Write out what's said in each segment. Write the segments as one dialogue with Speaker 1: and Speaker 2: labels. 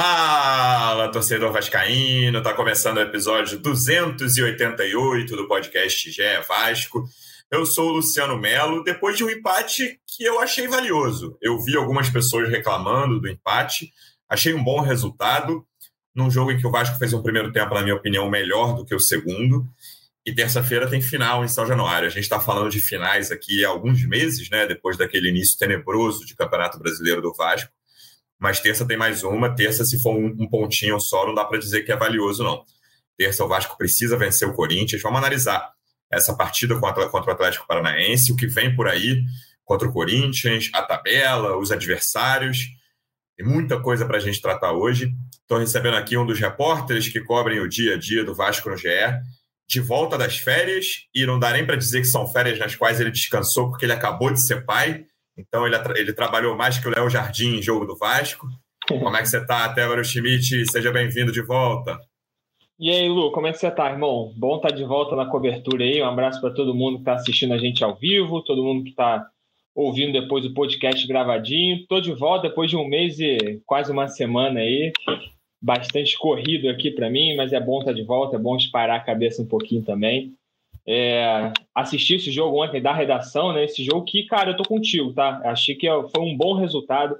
Speaker 1: Fala, torcedor vascaíno! Tá começando o episódio 288 do podcast GE Vasco. Eu sou o Luciano Melo, depois de um empate que eu achei valioso. Eu vi algumas pessoas reclamando do empate, achei um bom resultado, num jogo em que o Vasco fez um primeiro tempo, na minha opinião, melhor do que o segundo. E terça-feira tem final em São Januário. A gente está falando de finais aqui há alguns meses, né? Depois daquele início tenebroso de Campeonato Brasileiro do Vasco mas terça tem mais uma. Terça, se for um, um pontinho só, não dá para dizer que é valioso, não. Terça, o Vasco precisa vencer o Corinthians. Vamos analisar essa partida contra, contra o Atlético Paranaense, o que vem por aí contra o Corinthians, a tabela, os adversários. Tem muita coisa para a gente tratar hoje. Estou recebendo aqui um dos repórteres que cobrem o dia a dia do Vasco no GE, de volta das férias, e não dá nem para dizer que são férias nas quais ele descansou, porque ele acabou de ser pai então ele, ele trabalhou mais que o Léo Jardim em jogo do Vasco. Como é que você está, Tébaro Schmidt? Seja bem-vindo de volta.
Speaker 2: E aí, Lu, como é que você está, irmão? Bom estar tá de volta na cobertura aí. Um abraço para todo mundo que está assistindo a gente ao vivo, todo mundo que está ouvindo depois o podcast gravadinho. Estou de volta depois de um mês e quase uma semana aí. Bastante corrido aqui para mim, mas é bom estar tá de volta, é bom disparar a cabeça um pouquinho também é, assisti esse jogo ontem da redação, né? Esse jogo que, cara, eu tô contigo, tá? Achei que foi um bom resultado.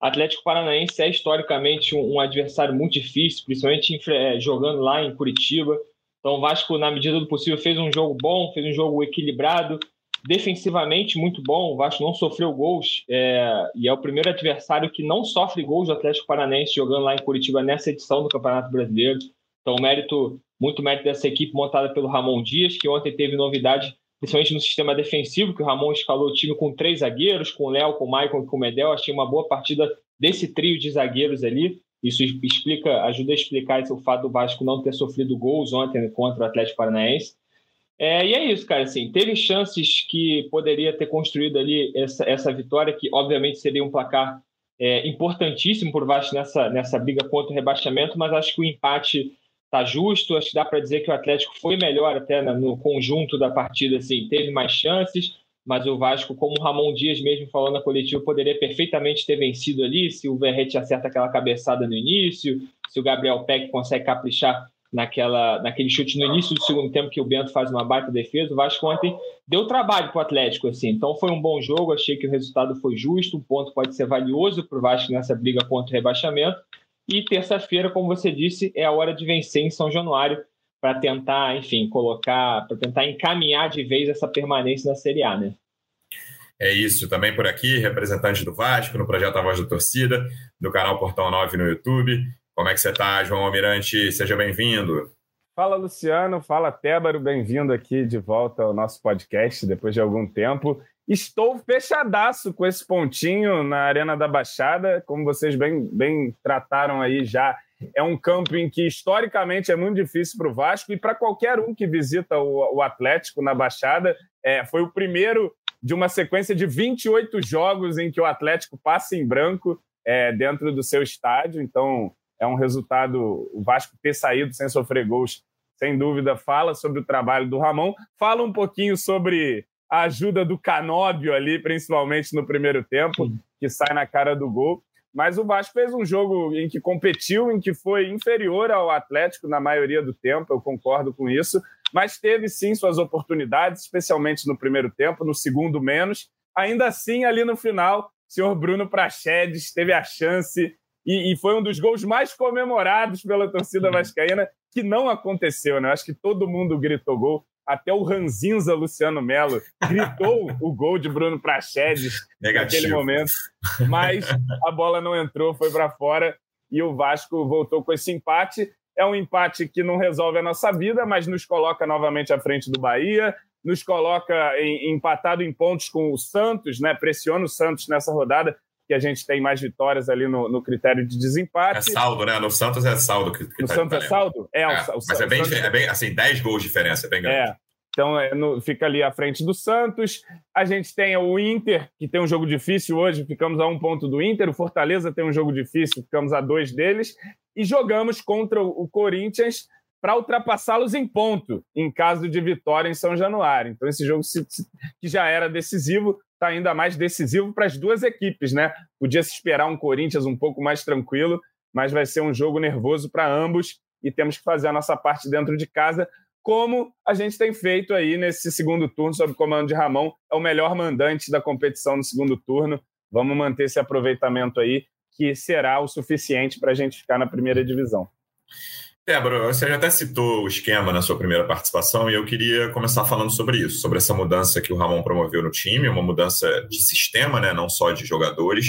Speaker 2: Atlético Paranaense é historicamente um, um adversário muito difícil, principalmente é, jogando lá em Curitiba. Então, o Vasco, na medida do possível, fez um jogo bom, fez um jogo equilibrado, defensivamente muito bom. O Vasco não sofreu gols é, e é o primeiro adversário que não sofre gols do Atlético Paranaense jogando lá em Curitiba nessa edição do Campeonato Brasileiro. Então, mérito muito mérito dessa equipe montada pelo Ramon Dias, que ontem teve novidade, principalmente no sistema defensivo, que o Ramon escalou o time com três zagueiros, com o Léo, com o Maicon e com o Medel. Achei uma boa partida desse trio de zagueiros ali. Isso explica, ajuda a explicar esse, o fato do Vasco não ter sofrido gols ontem contra o Atlético Paranaense. É, e é isso, cara. Assim, teve chances que poderia ter construído ali essa, essa vitória, que obviamente seria um placar é, importantíssimo o Vasco nessa, nessa briga contra o rebaixamento, mas acho que o empate tá justo. Acho que dá para dizer que o Atlético foi melhor até no conjunto da partida, assim, teve mais chances, mas o Vasco, como o Ramon Dias mesmo falou na coletiva, poderia perfeitamente ter vencido ali se o Verrete acerta aquela cabeçada no início, se o Gabriel Peck consegue caprichar naquela, naquele chute no início do segundo tempo que o Bento faz uma baita defesa. O Vasco ontem deu trabalho para o Atlético, assim. Então foi um bom jogo, achei que o resultado foi justo, um ponto pode ser valioso para o Vasco nessa briga contra o rebaixamento. E terça-feira, como você disse, é a hora de vencer em São Januário para tentar, enfim, colocar, para tentar encaminhar de vez essa permanência na Série A, né?
Speaker 1: É isso, também por aqui, representante do Vasco, no projeto A Voz da Torcida, do canal Portão 9 no YouTube. Como é que você está, João Almirante? Seja bem-vindo.
Speaker 3: Fala, Luciano. Fala, Tébaro. Bem-vindo aqui de volta ao nosso podcast depois de algum tempo. Estou fechadaço com esse pontinho na Arena da Baixada, como vocês bem, bem trataram aí já. É um campo em que historicamente é muito difícil para o Vasco e para qualquer um que visita o, o Atlético na Baixada. É, foi o primeiro de uma sequência de 28 jogos em que o Atlético passa em branco é, dentro do seu estádio. Então é um resultado. O Vasco ter saído sem sofrer gols, sem dúvida, fala sobre o trabalho do Ramon. Fala um pouquinho sobre a ajuda do Canóbio ali, principalmente no primeiro tempo, que sai na cara do gol. Mas o Vasco fez um jogo em que competiu, em que foi inferior ao Atlético na maioria do tempo, eu concordo com isso, mas teve sim suas oportunidades, especialmente no primeiro tempo, no segundo menos. Ainda assim, ali no final, o senhor Bruno Prachedes teve a chance e, e, foi um dos gols mais comemorados pela torcida vascaína, que não aconteceu, né? Acho que todo mundo gritou gol até o Ranzinza Luciano Melo gritou o gol de Bruno Prachedes naquele momento, mas a bola não entrou, foi para fora e o Vasco voltou com esse empate. É um empate que não resolve a nossa vida, mas nos coloca novamente à frente do Bahia, nos coloca em, empatado em pontos com o Santos, né? Pressiona o Santos nessa rodada, que a gente tem mais vitórias ali no, no critério de desempate. É
Speaker 1: saldo, né? No Santos é saldo. Que,
Speaker 3: que no tá Santos é saldo?
Speaker 1: É, é o, mas o, é, bem, Santos... é bem, assim, 10 gols de diferença, é bem grande.
Speaker 3: É, então é no, fica ali à frente do Santos. A gente tem o Inter, que tem um jogo difícil hoje, ficamos a um ponto do Inter. O Fortaleza tem um jogo difícil, ficamos a dois deles. E jogamos contra o Corinthians para ultrapassá-los em ponto, em caso de vitória em São Januário. Então, esse jogo, que já era decisivo, está ainda mais decisivo para as duas equipes, né? Podia se esperar um Corinthians um pouco mais tranquilo, mas vai ser um jogo nervoso para ambos e temos que fazer a nossa parte dentro de casa, como a gente tem feito aí nesse segundo turno, sob o comando de Ramon. É o melhor mandante da competição no segundo turno. Vamos manter esse aproveitamento aí, que será o suficiente para a gente ficar na primeira divisão.
Speaker 1: Débora, você já até citou o esquema na sua primeira participação e eu queria começar falando sobre isso, sobre essa mudança que o Ramon promoveu no time, uma mudança de sistema, né, não só de jogadores.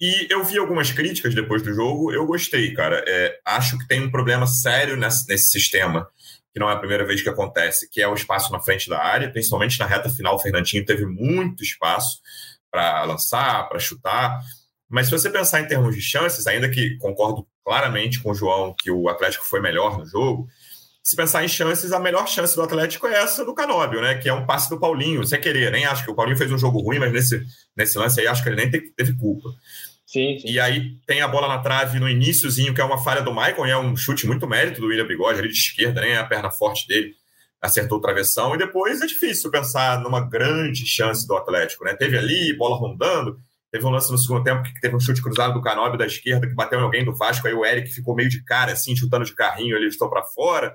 Speaker 1: E eu vi algumas críticas depois do jogo, eu gostei, cara. É, acho que tem um problema sério nesse, nesse sistema, que não é a primeira vez que acontece, que é o espaço na frente da área, principalmente na reta final. O Fernandinho teve muito espaço para lançar, para chutar. Mas se você pensar em termos de chances, ainda que concordo claramente com o João que o Atlético foi melhor no jogo, se pensar em chances, a melhor chance do Atlético é essa do Canóbio, né? Que é um passe do Paulinho, sem querer. Nem acho que o Paulinho fez um jogo ruim, mas nesse, nesse lance aí acho que ele nem teve culpa.
Speaker 2: Sim, sim.
Speaker 1: E aí tem a bola na trave no iníciozinho, que é uma falha do Maicon, e é um chute muito mérito do William Bigode, ali de esquerda, nem é a perna forte dele acertou o travessão, e depois é difícil pensar numa grande chance do Atlético, né? Teve ali, bola rondando, Teve um lance no segundo tempo que teve um chute cruzado do Canóbio da esquerda que bateu em alguém do Vasco, aí o Eric ficou meio de cara, assim, chutando de carrinho, ele estou para fora.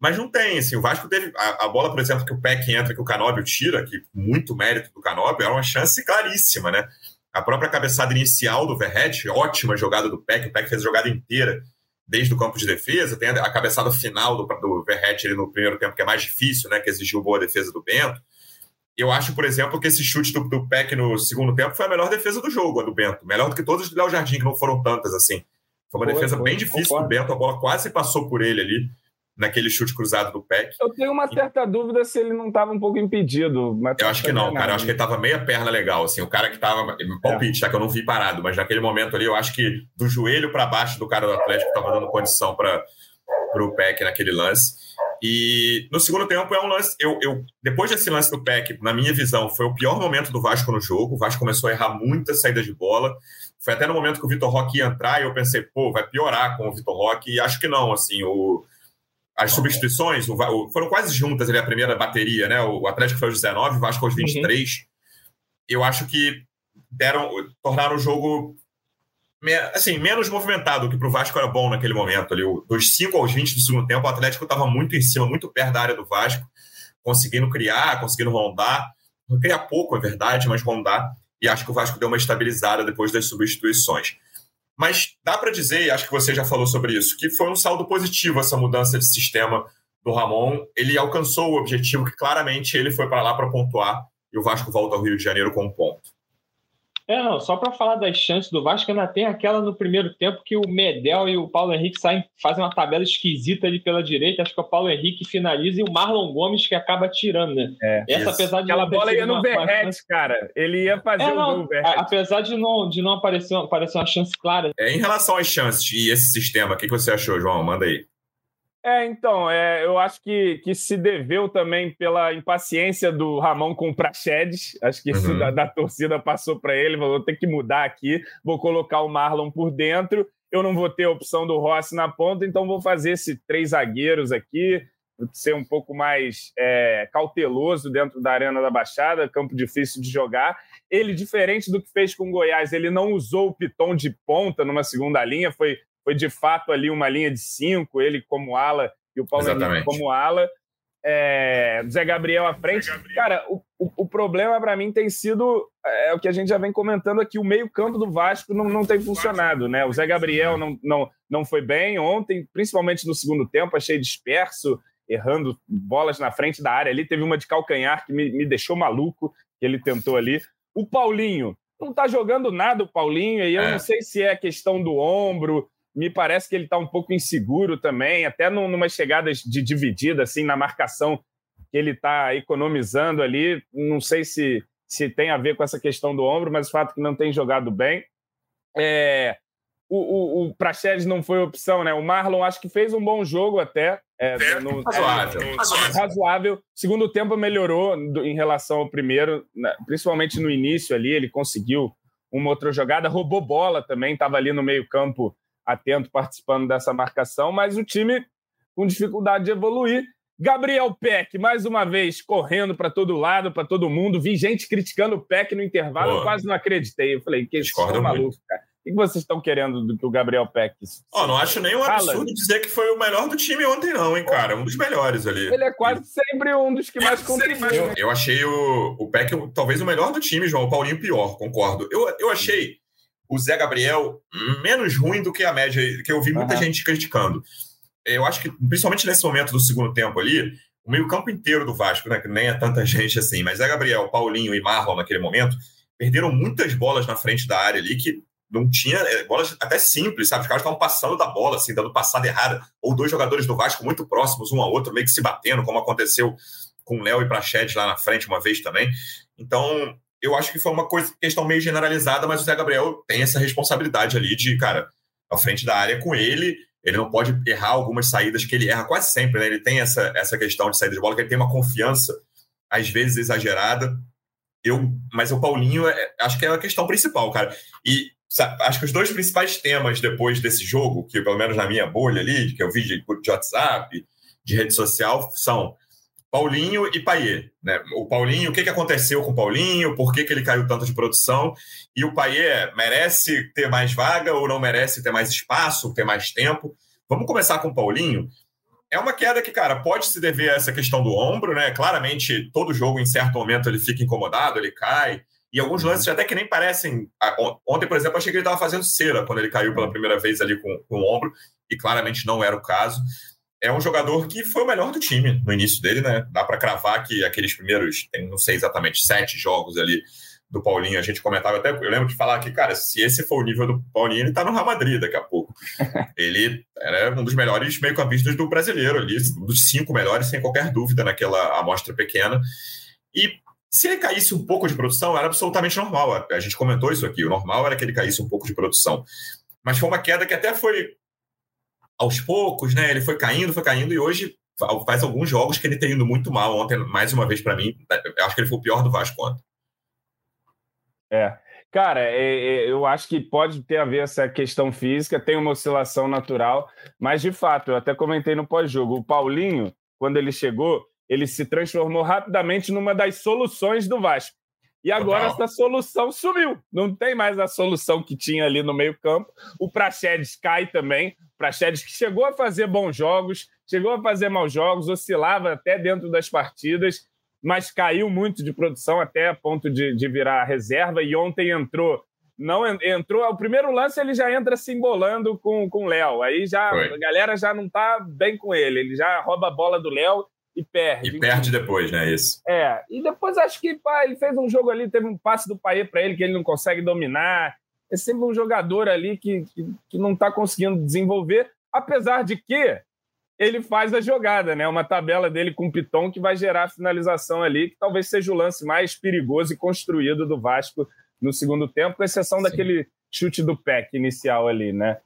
Speaker 1: Mas não tem, assim, o Vasco teve a, a, bola, por exemplo, que o Peck entra, que o Canóbio tira, que muito mérito do Canóbio, era uma chance claríssima, né? A própria cabeçada inicial do Verret, ótima jogada do Peck, o Peck fez a jogada inteira desde o campo de defesa, tem a, a cabeçada final do, do Verret no primeiro tempo, que é mais difícil, né? Que exigiu boa defesa do Bento. Eu acho, por exemplo, que esse chute do, do Peck no segundo tempo foi a melhor defesa do jogo, a do Bento. Melhor do que todas do Léo Jardim, que não foram tantas assim. Foi uma foi, defesa foi, bem difícil concordo. do Bento, a bola quase passou por ele ali, naquele chute cruzado do Peck.
Speaker 3: Eu tenho uma certa e... dúvida se ele não estava um pouco impedido.
Speaker 1: eu acho que não, cara. Eu acho que ele estava meia perna legal, assim. O cara que estava. Palpite, é. tá? Que eu não vi parado, mas naquele momento ali, eu acho que do joelho para baixo do cara do Atlético estava dando condição para o Peck naquele lance. E no segundo tempo é um lance. Eu, eu, depois desse lance do PEC, na minha visão, foi o pior momento do Vasco no jogo. O Vasco começou a errar muita saída de bola. Foi até no momento que o Vitor Roque ia entrar e eu pensei, pô, vai piorar com o Vitor Roque. E acho que não, assim, o, as substituições o, o, foram quase juntas ali a primeira bateria, né? O Atlético foi aos 19, o Vasco aos 23. Uhum. Eu acho que deram, tornaram o jogo assim, menos movimentado, que para o Vasco era bom naquele momento. Ali, dos 5 aos 20 do segundo tempo, o Atlético estava muito em cima, muito perto da área do Vasco, conseguindo criar, conseguindo rondar. Não criar pouco, é verdade, mas rondar. E acho que o Vasco deu uma estabilizada depois das substituições. Mas dá para dizer, e acho que você já falou sobre isso, que foi um saldo positivo essa mudança de sistema do Ramon. Ele alcançou o objetivo que claramente ele foi para lá para pontuar e o Vasco volta ao Rio de Janeiro com um ponto.
Speaker 2: É, não, só para falar das chances do Vasco, ainda tem aquela no primeiro tempo que o Medel e o Paulo Henrique saem, fazem uma tabela esquisita ali pela direita. Acho que o Paulo Henrique finaliza e o Marlon Gomes que acaba tirando, né?
Speaker 3: É, Essa, apesar de Aquela bola ia no Verret, cara. Ele ia fazer é, não, o gol
Speaker 2: Apesar de não, de não aparecer, aparecer uma chance clara.
Speaker 1: É, em relação às chances e esse sistema, o que você achou, João? Manda aí.
Speaker 3: É, então, é, eu acho que, que se deveu também pela impaciência do Ramon com o Praxedes. Acho que isso uhum. da, da, torcida passou para ele, vou ter que mudar aqui, vou colocar o Marlon por dentro. Eu não vou ter a opção do Rossi na ponta, então vou fazer esses três zagueiros aqui, ser um pouco mais é, cauteloso dentro da Arena da Baixada, campo difícil de jogar. Ele, diferente do que fez com o Goiás, ele não usou o Piton de ponta numa segunda linha, foi foi de fato ali uma linha de cinco, ele como ala e o Paulo Henrique como ala. É, Zé Gabriel à frente. Gabriel. Cara, o, o, o problema para mim tem sido é, o que a gente já vem comentando aqui: o meio-campo do Vasco não, não tem funcionado, né? O Zé Gabriel não, não, não foi bem ontem, principalmente no segundo tempo, achei disperso, errando bolas na frente da área ali. Teve uma de calcanhar que me, me deixou maluco, que ele tentou ali. O Paulinho não tá jogando nada, o Paulinho, e eu é. não sei se é questão do ombro, me parece que ele está um pouco inseguro também, até numa chegadas de dividida, assim, na marcação que ele está economizando ali. Não sei se, se tem a ver com essa questão do ombro, mas o fato é que não tem jogado bem. É, o, o, o Praxedes não foi opção, né? O Marlon acho que fez um bom jogo até.
Speaker 1: É, no, razoável. É,
Speaker 3: razoável. Segundo tempo melhorou em relação ao primeiro, né? principalmente no início ali, ele conseguiu uma outra jogada, roubou bola também, estava ali no meio campo atento participando dessa marcação, mas o time com dificuldade de evoluir. Gabriel Peck, mais uma vez, correndo para todo lado, para todo mundo. Vi gente criticando o Peck no intervalo, eu quase não acreditei. Eu falei, que isso é maluco, cara. O que vocês estão querendo do que o Gabriel Peck?
Speaker 1: Oh, não acho nem um absurdo dizer que foi o melhor do time ontem, não, hein, cara? Um dos melhores ali.
Speaker 3: Ele é quase sempre um dos que mais contribuem.
Speaker 1: Eu, eu achei o, o Peck talvez o melhor do time, João. O Paulinho pior, concordo. Eu, eu achei o Zé Gabriel menos ruim do que a média, que eu vi muita uhum. gente criticando. Eu acho que, principalmente nesse momento do segundo tempo ali, o meio-campo inteiro do Vasco, né, que nem é tanta gente assim, mas Zé Gabriel, Paulinho e Marlon naquele momento, perderam muitas bolas na frente da área ali que não tinha é, bolas até simples, sabe? Os caras estavam passando da bola, assim, dando passada errada, ou dois jogadores do Vasco muito próximos um ao outro, meio que se batendo, como aconteceu com Léo e Prachete lá na frente uma vez também. Então, eu acho que foi uma coisa, questão meio generalizada, mas o Zé Gabriel tem essa responsabilidade ali de, cara, à frente da área com ele, ele não pode errar algumas saídas que ele erra quase sempre, né? Ele tem essa, essa questão de saída de bola, que ele tem uma confiança, às vezes exagerada. Eu, mas o Paulinho, é, acho que é a questão principal, cara. E sabe, acho que os dois principais temas depois desse jogo, que pelo menos na minha bolha ali, que eu vi de, de WhatsApp, de rede social, são Paulinho e Paier. Né? O Paulinho, o que, que aconteceu com o Paulinho, por que, que ele caiu tanto de produção, e o Paier merece ter mais vaga ou não merece ter mais espaço, ter mais tempo. Vamos começar com o Paulinho. É uma queda que, cara, pode se dever a essa questão do ombro, né? Claramente, todo jogo, em certo momento, ele fica incomodado, ele cai. E alguns lances até que nem parecem. Ontem, por exemplo, achei que ele estava fazendo cera quando ele caiu pela primeira vez ali com, com o ombro, e claramente não era o caso. É um jogador que foi o melhor do time no início dele, né? Dá para cravar que aqueles primeiros, não sei exatamente, sete jogos ali do Paulinho, a gente comentava até, eu lembro de falar que, cara, se esse for o nível do Paulinho, ele tá no Real Madrid daqui a pouco. ele era um dos melhores meio-campistas do brasileiro ali, um dos cinco melhores, sem qualquer dúvida, naquela amostra pequena. E se ele caísse um pouco de produção, era absolutamente normal. A gente comentou isso aqui. O normal era que ele caísse um pouco de produção. Mas foi uma queda que até foi aos poucos, né? Ele foi caindo, foi caindo, e hoje faz alguns jogos que ele tem indo muito mal. Ontem, mais uma vez, para mim, acho que ele foi o pior do Vasco ontem.
Speaker 3: É. Cara, é, é, eu acho que pode ter a ver essa questão física, tem uma oscilação natural, mas de fato, eu até comentei no pós-jogo, o Paulinho, quando ele chegou, ele se transformou rapidamente numa das soluções do Vasco. E agora Total. essa solução sumiu. Não tem mais a solução que tinha ali no meio-campo. O Praxedes cai também. O Praxedes que chegou a fazer bons jogos, chegou a fazer maus jogos, oscilava até dentro das partidas, mas caiu muito de produção até a ponto de, de virar reserva. E ontem entrou. Não entrou. O primeiro lance ele já entra se embolando com o Léo. Aí já Foi. a galera já não tá bem com ele. Ele já rouba a bola do Léo e perde.
Speaker 1: E perde depois, né? Isso.
Speaker 3: É. E depois acho que pá, ele fez um jogo ali, teve um passe do Paê para ele que ele não consegue dominar. É sempre um jogador ali que, que, que não está conseguindo desenvolver, apesar de que ele faz a jogada, né? Uma tabela dele com o Piton que vai gerar a finalização ali, que talvez seja o lance mais perigoso e construído do Vasco no segundo tempo, com exceção Sim. daquele chute do PEC inicial ali, né?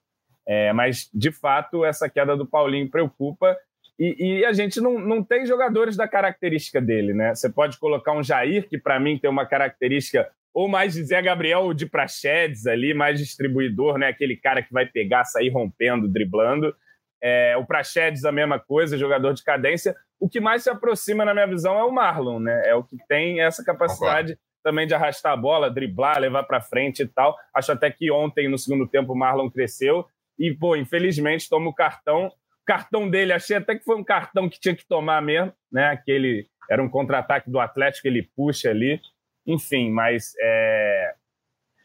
Speaker 3: É, mas, de fato, essa queda do Paulinho preocupa e, e, a gente não, não tem jogadores da característica dele, né? Você pode colocar um Jair, que para mim tem uma característica ou mais de Zé Gabriel ou de Prachedes ali, mais distribuidor, né? Aquele cara que vai pegar, sair rompendo, driblando. É, o Prachedes a mesma coisa, jogador de cadência. O que mais se aproxima, na minha visão, é o Marlon, né? É o que tem essa capacidade também de arrastar a bola, driblar, levar para frente e tal. Acho até que ontem, no segundo tempo, o Marlon cresceu. E, pô, infelizmente, toma o cartão cartão dele, achei até que foi um cartão que tinha que tomar mesmo, né? Aquele era um contra-ataque do Atlético, ele puxa ali. Enfim, mas é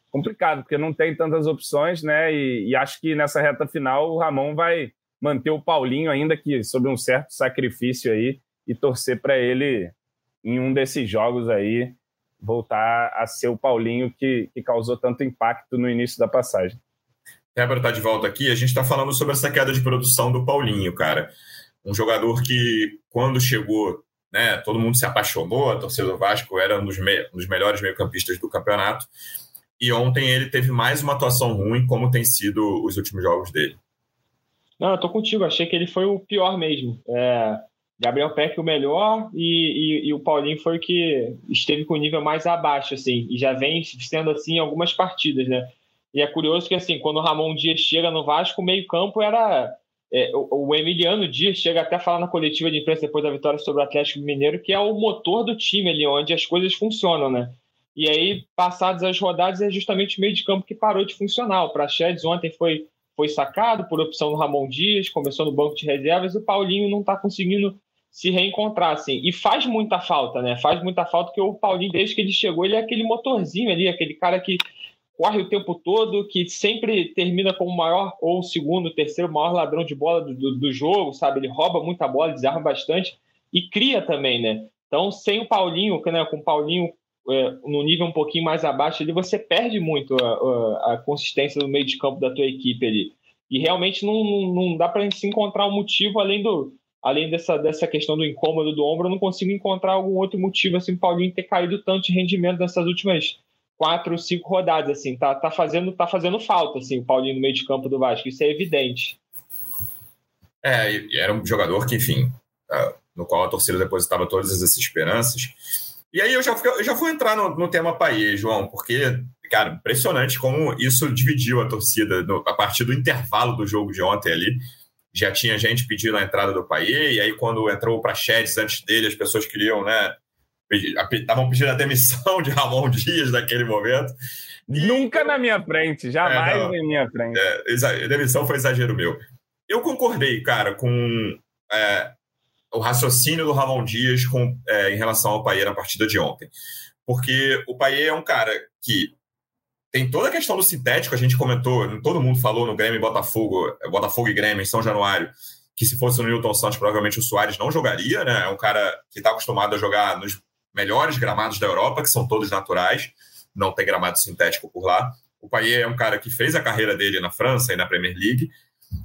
Speaker 3: complicado, porque não tem tantas opções, né? E, e acho que nessa reta final o Ramon vai manter o Paulinho, ainda que sob um certo sacrifício aí, e torcer para ele em um desses jogos aí voltar a ser o Paulinho que, que causou tanto impacto no início da passagem.
Speaker 1: Débora está de volta aqui. A gente está falando sobre essa queda de produção do Paulinho, cara. Um jogador que, quando chegou, né, todo mundo se apaixonou, a torcida do Vasco era um dos, me um dos melhores meio-campistas do campeonato. E ontem ele teve mais uma atuação ruim, como tem sido os últimos jogos dele.
Speaker 2: Não, eu tô contigo. Achei que ele foi o pior mesmo. É, Gabriel Peck o melhor e, e, e, o Paulinho foi o que esteve com o nível mais abaixo, assim. E já vem sendo assim em algumas partidas, né? E é curioso que, assim, quando o Ramon Dias chega no Vasco, o meio-campo era. É, o, Emiliano Dias chega até a falar na coletiva de imprensa depois da vitória sobre o Atlético Mineiro, que é o motor do time ali, onde as coisas funcionam, né? E aí, passadas as rodadas, é justamente o meio de campo que parou de funcionar. O Praxedes ontem foi, foi sacado por opção do Ramon Dias, começou no banco de reservas, e o Paulinho não está conseguindo se reencontrar, assim. E faz muita falta, né? Faz muita falta, porque o Paulinho, desde que ele chegou, ele é aquele motorzinho ali, aquele cara que corre o tempo todo, que sempre termina como o maior ou o segundo, terceiro maior ladrão de bola do, do, do, jogo, sabe? Ele rouba muita bola, desarma bastante e cria também, né? Então, sem o Paulinho, né, com o Paulinho é, no nível um pouquinho mais abaixo ali, você perde muito a, a, a, consistência do meio de campo da tua equipe ali. E realmente não, não, não dá para se encontrar um motivo além do além dessa, dessa questão do incômodo do ombro, eu não consigo encontrar algum outro motivo assim, o Paulinho ter caído tanto de rendimento nessas últimas quatro, cinco rodadas, assim, tá, tá, fazendo, tá fazendo falta, assim, o Paulinho no meio de campo do Vasco, isso é evidente.
Speaker 1: É, era um jogador que, enfim, uh, no qual a torcida depositava todas essas esperanças. E aí eu já, eu já vou entrar no, no tema Paê, João, porque, cara, impressionante como isso dividiu a torcida no, a partir do intervalo do jogo de ontem ali. Já tinha gente pedindo a entrada do Paê, e aí quando entrou o Praxedes antes dele, as pessoas queriam, né, estavam pedindo a demissão de Ramon Dias naquele momento.
Speaker 3: E... Nunca na minha frente, jamais é, na minha frente.
Speaker 1: É, a demissão foi exagero meu. Eu concordei, cara, com é, o raciocínio do Ramon Dias com, é, em relação ao Paier na partida de ontem. Porque o Paier é um cara que tem toda a questão do sintético, a gente comentou, todo mundo falou no Grêmio e Botafogo, Botafogo e Grêmio em São Januário, que se fosse o Newton Santos, provavelmente o Soares não jogaria, né? É um cara que está acostumado a jogar nos melhores gramados da Europa, que são todos naturais, não tem gramado sintético por lá. O Payet é um cara que fez a carreira dele na França e na Premier League,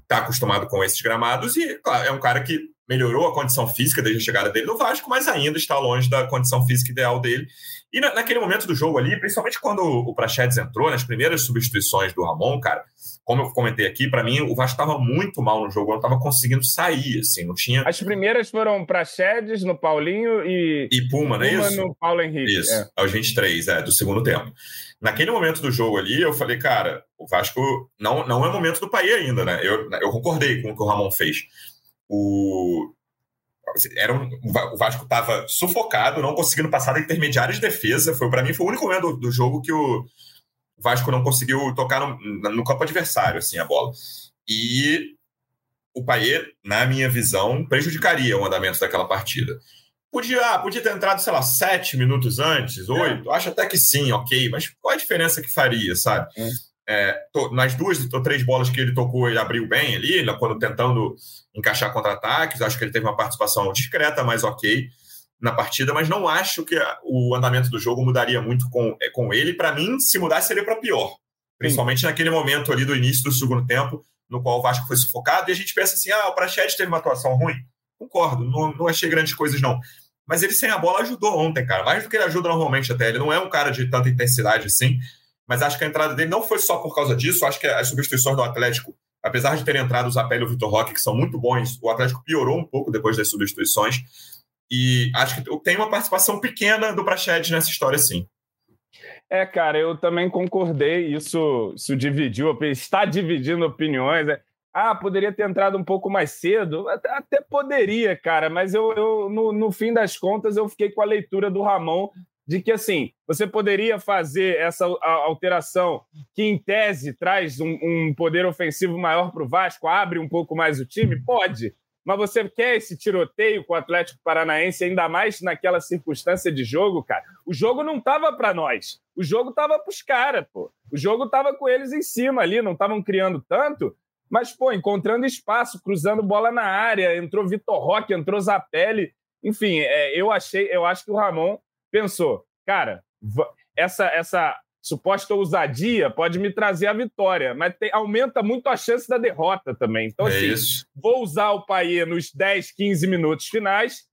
Speaker 1: está acostumado com esses gramados e claro, é um cara que melhorou a condição física desde a chegada dele no Vasco, mas ainda está longe da condição física ideal dele. E na, naquele momento do jogo ali, principalmente quando o Prachedes entrou, nas primeiras substituições do Ramon, cara, como eu comentei aqui, para mim o Vasco estava muito mal no jogo, não estava conseguindo sair, assim, não tinha.
Speaker 3: As primeiras foram Prachedes no Paulinho e.
Speaker 1: E Puma, não é isso?
Speaker 3: no Paulo Henrique.
Speaker 1: Isso, é. aos 23, é, do segundo tempo. Naquele momento do jogo ali, eu falei, cara, o Vasco não, não é momento do país ainda, né? Eu, eu concordei com o que o Ramon fez. O, era um, o Vasco estava sufocado, não conseguindo passar da intermediária de defesa. Foi para mim foi o único momento do, do, jogo que o Vasco não conseguiu tocar no, no campo adversário assim a bola. E o Paier, na minha visão, prejudicaria o andamento daquela partida. Podia, ah, podia ter entrado, sei lá, sete minutos antes, oito. É. Acho até que sim, ok. Mas qual a diferença que faria, sabe? É. É, to, nas duas ou três bolas que ele tocou, ele abriu bem ali, quando tentando encaixar contra-ataques. Acho que ele teve uma participação discreta, mas ok na partida, mas não acho que o andamento do jogo mudaria muito com, é, com ele. Para mim, se mudasse, seria para pior. Principalmente Sim. naquele momento ali do início do segundo tempo, no qual o Vasco foi sufocado, e a gente pensa assim: ah, o Prachedes teve uma atuação ruim. Concordo, não, não achei grandes coisas, não. Mas ele sem a bola ajudou ontem, cara. Mais do que ele ajuda normalmente até. Ele não é um cara de tanta intensidade assim mas acho que a entrada dele não foi só por causa disso. Acho que as substituições do Atlético, apesar de terem entrado o Zapelli e o Vitor Roque, que são muito bons, o Atlético piorou um pouco depois das substituições. E acho que tem uma participação pequena do Praxedes nessa história, sim.
Speaker 3: É, cara, eu também concordei. Isso, isso dividiu, está dividindo opiniões. Né? Ah, poderia ter entrado um pouco mais cedo. Até poderia, cara, mas eu, eu no, no fim das contas, eu fiquei com a leitura do Ramon de que assim você poderia fazer essa alteração que em tese traz um, um poder ofensivo maior para o Vasco, abre um pouco mais o time, pode. Mas você quer esse tiroteio com o Atlético Paranaense, ainda mais naquela circunstância de jogo, cara? O jogo não estava para nós. O jogo estava para os caras, pô. O jogo estava com eles em cima ali, não estavam criando tanto, mas, pô, encontrando espaço, cruzando bola na área. Entrou Vitor Roque, entrou Zapelli. Enfim, é, eu achei, eu acho que o Ramon pensou, cara, essa, essa suposta ousadia pode me trazer a vitória, mas tem, aumenta muito a chance da derrota também. Então, é assim, isso. vou usar o Paê nos 10, 15 minutos finais,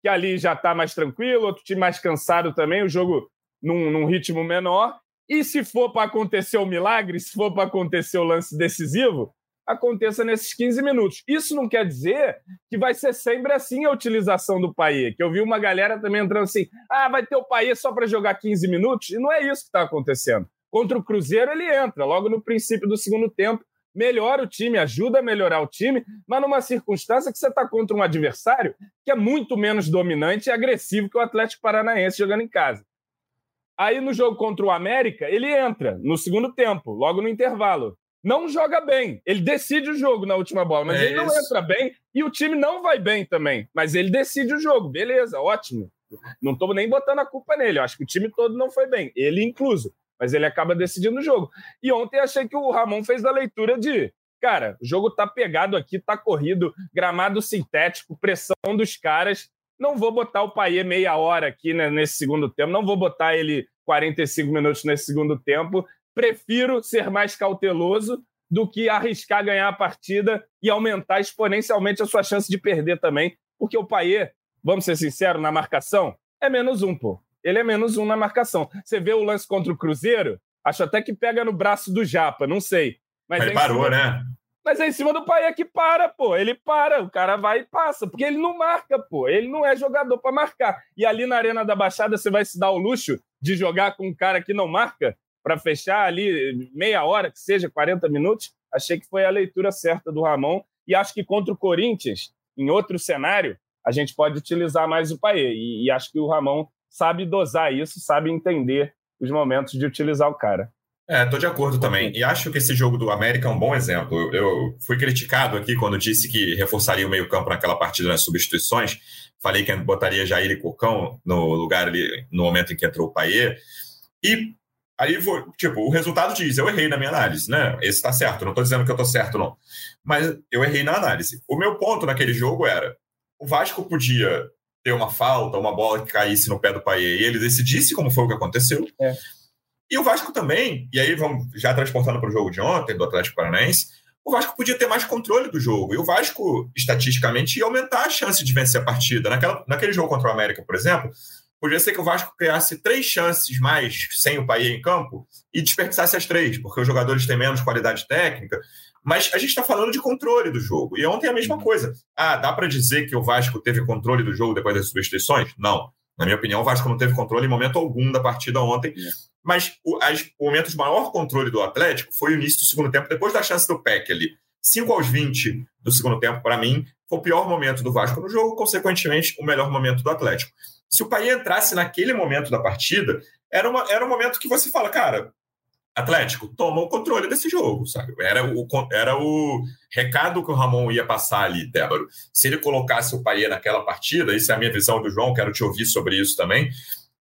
Speaker 3: que ali já está mais tranquilo, outro time mais cansado também, o jogo num, num ritmo menor. E se for para acontecer o milagre, se for para acontecer o lance decisivo, aconteça nesses 15 minutos. Isso não quer dizer que vai ser sempre assim a utilização do Paê, que eu vi uma galera também entrando assim, ah, vai ter o Paê só para jogar 15 minutos, e não é isso que está acontecendo. Contra o Cruzeiro ele entra, logo no princípio do segundo tempo, melhora o time, ajuda a melhorar o time, mas numa circunstância que você está contra um adversário que é muito menos dominante e agressivo que o Atlético Paranaense jogando em casa. Aí no jogo contra o América, ele entra no segundo tempo, logo no intervalo. Não joga bem. Ele decide o jogo na última bola, mas é ele não entra bem e o time não vai bem também. Mas ele decide o jogo. Beleza, ótimo. Não estou nem botando a culpa nele. Eu acho que o time todo não foi bem, ele incluso. Mas ele acaba decidindo o jogo. E ontem achei que o Ramon fez a leitura de cara, o jogo tá pegado aqui, tá corrido, gramado sintético, pressão dos caras. Não vou botar o Paier meia hora aqui né, nesse segundo tempo, não vou botar ele 45 minutos nesse segundo tempo. Prefiro ser mais cauteloso do que arriscar ganhar a partida e aumentar exponencialmente a sua chance de perder também, porque o Paier, vamos ser sinceros, na marcação, é menos um, pô. Ele é menos um na marcação. Você vê o lance contra o Cruzeiro, acho até que pega no braço do Japa, não sei.
Speaker 1: Mas ele é parou, né?
Speaker 3: Mas é em cima do Paier que para, pô. Ele para, o cara vai e passa, porque ele não marca, pô. Ele não é jogador para marcar. E ali na Arena da Baixada você vai se dar o luxo de jogar com um cara que não marca para fechar ali meia hora, que seja 40 minutos. Achei que foi a leitura certa do Ramon. E acho que contra o Corinthians, em outro cenário, a gente pode utilizar mais o Paier. E, e acho que o Ramon sabe dosar isso, sabe entender os momentos de utilizar o cara.
Speaker 1: É, tô de acordo também. E acho que esse jogo do América é um bom exemplo. Eu fui criticado aqui quando disse que reforçaria o meio-campo naquela partida nas substituições. Falei que botaria Jair e Cocão no lugar ali no momento em que entrou o Paier. E aí, tipo, o resultado diz: eu errei na minha análise, né? Esse tá certo, não tô dizendo que eu tô certo, não. Mas eu errei na análise. O meu ponto naquele jogo era: o Vasco podia ter uma falta, uma bola que caísse no pé do Paier e ele decidisse, como foi o que aconteceu. É e o Vasco também, e aí vamos já transportando para o jogo de ontem, do Atlético Paranaense, o Vasco podia ter mais controle do jogo. E o Vasco, estatisticamente, ia aumentar a chance de vencer a partida. Naquela, naquele jogo contra o América, por exemplo, podia ser que o Vasco criasse três chances mais sem o Paier em campo e desperdiçasse as três, porque os jogadores têm menos qualidade técnica. Mas a gente está falando de controle do jogo. E ontem é a mesma coisa. Ah, dá para dizer que o Vasco teve controle do jogo depois das substituições? Não. Na minha opinião, o Vasco não teve controle em momento algum da partida ontem. Mas o, as, o momento de maior controle do Atlético foi o início do segundo tempo, depois da chance do Peck ali. 5 aos 20 do segundo tempo, para mim, foi o pior momento do Vasco no jogo, consequentemente, o melhor momento do Atlético. Se o Pai entrasse naquele momento da partida, era, uma, era um momento que você fala, cara, Atlético, toma o controle desse jogo, sabe? Era o, era o recado que o Ramon ia passar ali, Débora. Se ele colocasse o Paier naquela partida, isso é a minha visão do João, quero te ouvir sobre isso também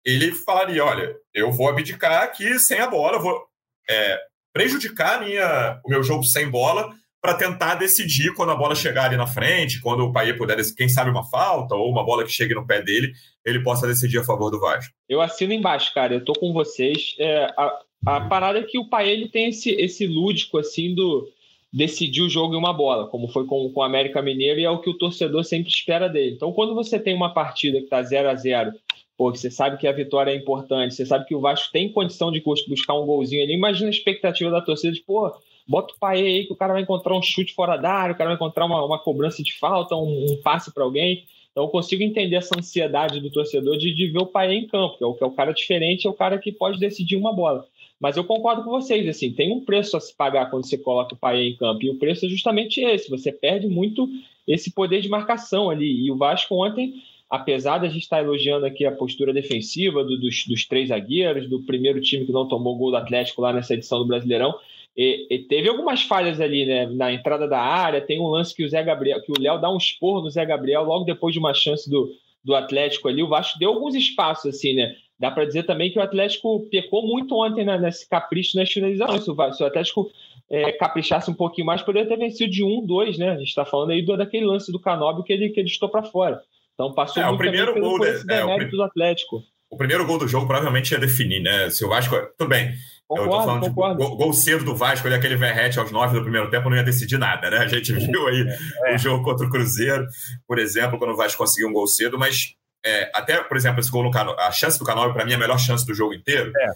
Speaker 1: ele falaria: olha, eu vou abdicar aqui sem a bola, vou é, prejudicar minha, o meu jogo sem bola para tentar decidir quando a bola chegar ali na frente, quando o Paier puder, quem sabe uma falta ou uma bola que chegue no pé dele, ele possa decidir a favor do Vasco.
Speaker 2: Eu assino embaixo, cara, eu tô com vocês. É, a, a parada é que o Paier ele tem esse, esse lúdico assim do decidir o jogo em uma bola, como foi com, com o América Mineiro, e é o que o torcedor sempre espera dele. Então, quando você tem uma partida que está 0 a 0 pô, você sabe que a vitória é importante, você sabe que o Vasco tem condição de buscar um golzinho ali. Imagina a expectativa da torcida de, pô, bota o pai aí que o cara vai encontrar um chute fora da área, o cara vai encontrar uma, uma cobrança de falta, um, um passe para alguém. Então eu consigo entender essa ansiedade do torcedor de, de ver o pai em campo, que é o, que é o cara diferente, é o cara que pode decidir uma bola. Mas eu concordo com vocês, assim, tem um preço a se pagar quando você coloca o pai em campo, e o preço é justamente esse, você perde muito esse poder de marcação ali. E o Vasco ontem apesar da gente estar elogiando aqui a postura defensiva do, dos, dos, três zagueiros, do primeiro time que não tomou gol do Atlético lá nessa edição do Brasileirão, e, e teve algumas falhas ali, né? Na entrada da área, tem um lance que o Zé Gabriel, que o Léo dá um esporro no Zé Gabriel logo depois de uma chance do, do Atlético ali. O Vasco deu alguns espaços, assim, né? Dá para dizer também que o Atlético pecou muito ontem né, nesse capricho nas finalizações. Se o, se o Atlético é, caprichasse um pouquinho mais, poderia ter vencido de um, dois, né? A gente está falando aí do, daquele lance do Canóbio que ele, que ele estou para fora. Então passou
Speaker 1: é, o primeiro gol
Speaker 2: é, o do Atlético.
Speaker 1: O primeiro gol do jogo provavelmente ia definir, né? Se o Vasco. Tudo bem.
Speaker 2: Concordo, eu tô falando
Speaker 1: concordo. de gol, gol, cedo do Vasco, ali, aquele verrete aos nove do primeiro tempo, não ia decidir nada, né? A gente viu aí é. o jogo contra o Cruzeiro, por exemplo, quando o Vasco conseguiu um gol cedo, mas é, até, por exemplo, esse gol no Cano, a chance do Canóbio, para mim, é a melhor chance do jogo inteiro. É.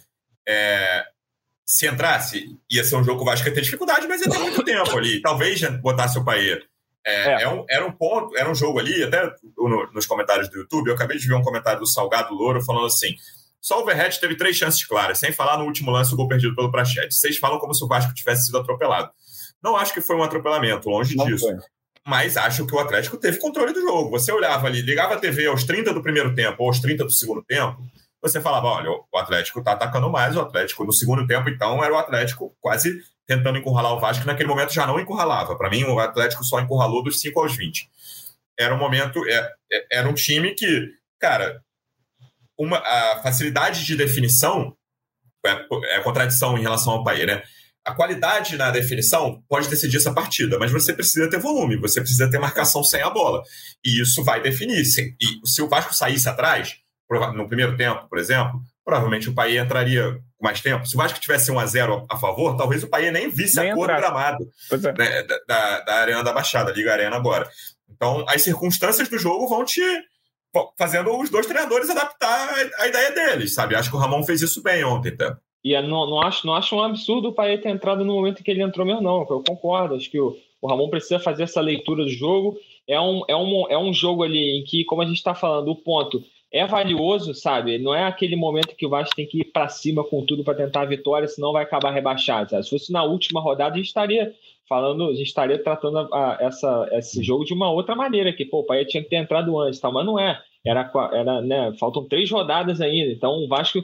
Speaker 1: é. se entrasse, ia ser um jogo que o Vasco ia ter dificuldade, mas ia ter muito tempo ali. Talvez botasse o Paê é, é. É um, era um ponto, era um jogo ali, até no, nos comentários do YouTube, eu acabei de ver um comentário do Salgado Louro falando assim: só o Verret teve três chances claras, sem falar no último lance o gol perdido pelo Prachete. Vocês falam como se o Vasco tivesse sido atropelado. Não acho que foi um atropelamento, longe Não disso. Foi. Mas acho que o Atlético teve controle do jogo. Você olhava ali, ligava a TV aos 30 do primeiro tempo ou aos 30 do segundo tempo, você falava, olha, o Atlético está atacando mais, o Atlético no segundo tempo, então, era o Atlético quase tentando encurralar o Vasco, que naquele momento já não encurralava. Para mim, o Atlético só encurralou dos 5 aos 20. Era um momento, é, é, era um time que, cara, uma, a facilidade de definição é, é contradição em relação ao Bahia, né? A qualidade na definição pode decidir essa partida, mas você precisa ter volume, você precisa ter marcação sem a bola. E isso vai definir. Se, e se o Vasco saísse atrás, no primeiro tempo, por exemplo, provavelmente o Bahia entraria com mais tempo. Se o Vasco tivesse 1 a 0 a favor, talvez o Bahia nem visse nem a cor do gramado é. né, da, da, da Arena da Baixada, Liga Arena agora. Então, as circunstâncias do jogo vão te fazendo os dois treinadores adaptar a, ideia deles, sabe? Acho que o Ramon fez isso bem ontem, tá?
Speaker 2: E não, não, acho, não acho um absurdo o Paê ter entrado no momento em que ele entrou mesmo, não. Eu concordo. Acho que o, o Ramon precisa fazer essa leitura do jogo. É um, é um, é um jogo ali em que, como a gente está falando, o ponto é valioso, sabe? Não é aquele momento que o Vasco tem que ir para cima com tudo para tentar a vitória, senão vai acabar rebaixado. Sabe? Se fosse na última rodada, a gente estaria falando, a gente estaria tratando a, a, essa, esse jogo de uma outra maneira, que pô, o Paê tinha que ter entrado antes, tá? mas não é. Era, era né, faltam três rodadas ainda, então o Vasco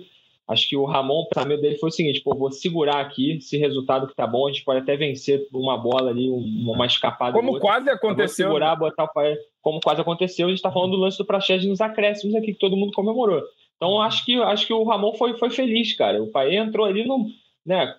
Speaker 2: Acho que o Ramon, o pensamento dele foi o seguinte: pô, vou segurar aqui esse resultado que tá bom, a gente pode até vencer uma bola ali, uma escapada.
Speaker 3: Como quase aconteceu.
Speaker 2: Vou segurar, botar o pai, como quase aconteceu, a gente tá falando do lance do Praxedes nos acréscimos aqui, que todo mundo comemorou. Então acho que, acho que o Ramon foi, foi feliz, cara. O pai entrou ali no. Né,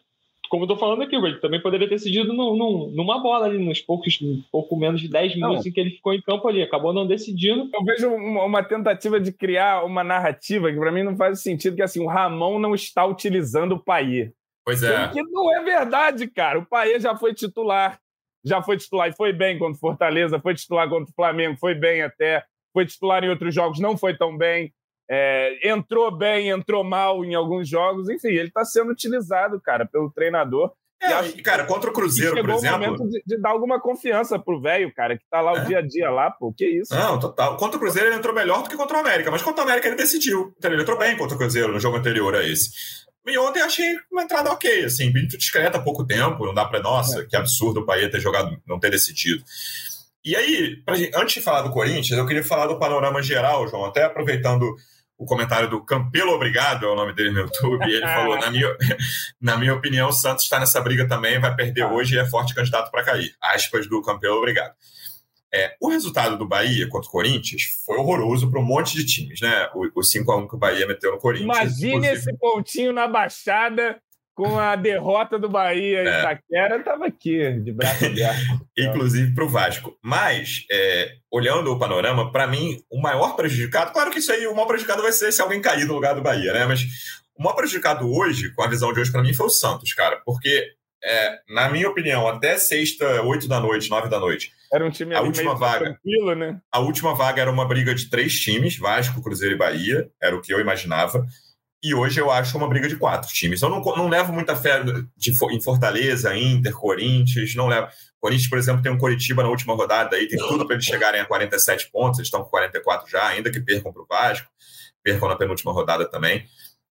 Speaker 2: como eu tô falando aqui, ele também poderia ter decidido no, no, numa bola ali, nos poucos, um pouco menos de 10 minutos em que ele ficou em campo ali. Acabou não decidindo.
Speaker 3: Eu vejo uma, uma tentativa de criar uma narrativa que para mim não faz sentido, que assim, o Ramon não está utilizando o Paê.
Speaker 1: Pois é.
Speaker 3: Que não é verdade, cara. O Paê já foi titular. Já foi titular e foi bem contra o Fortaleza, foi titular contra o Flamengo, foi bem até. Foi titular em outros jogos, não foi tão bem. É, entrou bem, entrou mal em alguns jogos, enfim, ele está sendo utilizado, cara, pelo treinador.
Speaker 1: É, e, cara, contra o Cruzeiro, por exemplo.
Speaker 3: o momento de, de, dar alguma confiança pro velho, cara, que tá lá é. o dia a dia lá, pô, que isso?
Speaker 1: Não, total. Contra o Cruzeiro ele entrou melhor do que contra o América, mas contra o América ele decidiu. Então, ele entrou bem contra o Cruzeiro no jogo anterior a esse. E ontem achei uma entrada ok, assim, muito discreta há pouco tempo, não dá pra. Nossa, é. que absurdo o Bahia ter jogado, não ter decidido. E aí, pra, antes de falar do Corinthians, eu queria falar do panorama geral, João, até aproveitando o comentário do Campelo Obrigado, é o nome dele no YouTube, e ele falou: na minha, na minha opinião, o Santos está nessa briga também, vai perder ah. hoje e é forte candidato para cair. Aspas do Campelo Obrigado. É, o resultado do Bahia contra o Corinthians foi horroroso para um monte de times, né? O, o 5x1 que o Bahia meteu no Corinthians.
Speaker 3: Imagine inclusive... esse pontinho na baixada com a derrota do Bahia em é. Itaquera, estava aqui, de braço aberto.
Speaker 1: Inclusive para o Vasco. Mas, é, olhando o panorama, para mim, o maior prejudicado, claro que isso aí, o maior prejudicado vai ser se alguém cair no lugar do Bahia, né? Mas o maior prejudicado hoje, com a visão de hoje, para mim, foi o Santos, cara. Porque, é, na minha opinião, até sexta, oito da noite, nove da noite.
Speaker 3: Era um time
Speaker 1: a última vaga,
Speaker 3: tranquilo, né?
Speaker 1: A última vaga era uma briga de três times, Vasco, Cruzeiro e Bahia, era o que eu imaginava. E hoje eu acho uma briga de quatro times. Eu não, não levo muita fé de, em Fortaleza, Inter, Corinthians, não levo. Corinthians, por exemplo, tem um Coritiba na última rodada aí, tem tudo para eles chegarem a 47 pontos, eles estão com 44 já, ainda que percam para o Vasco, percam na penúltima rodada também.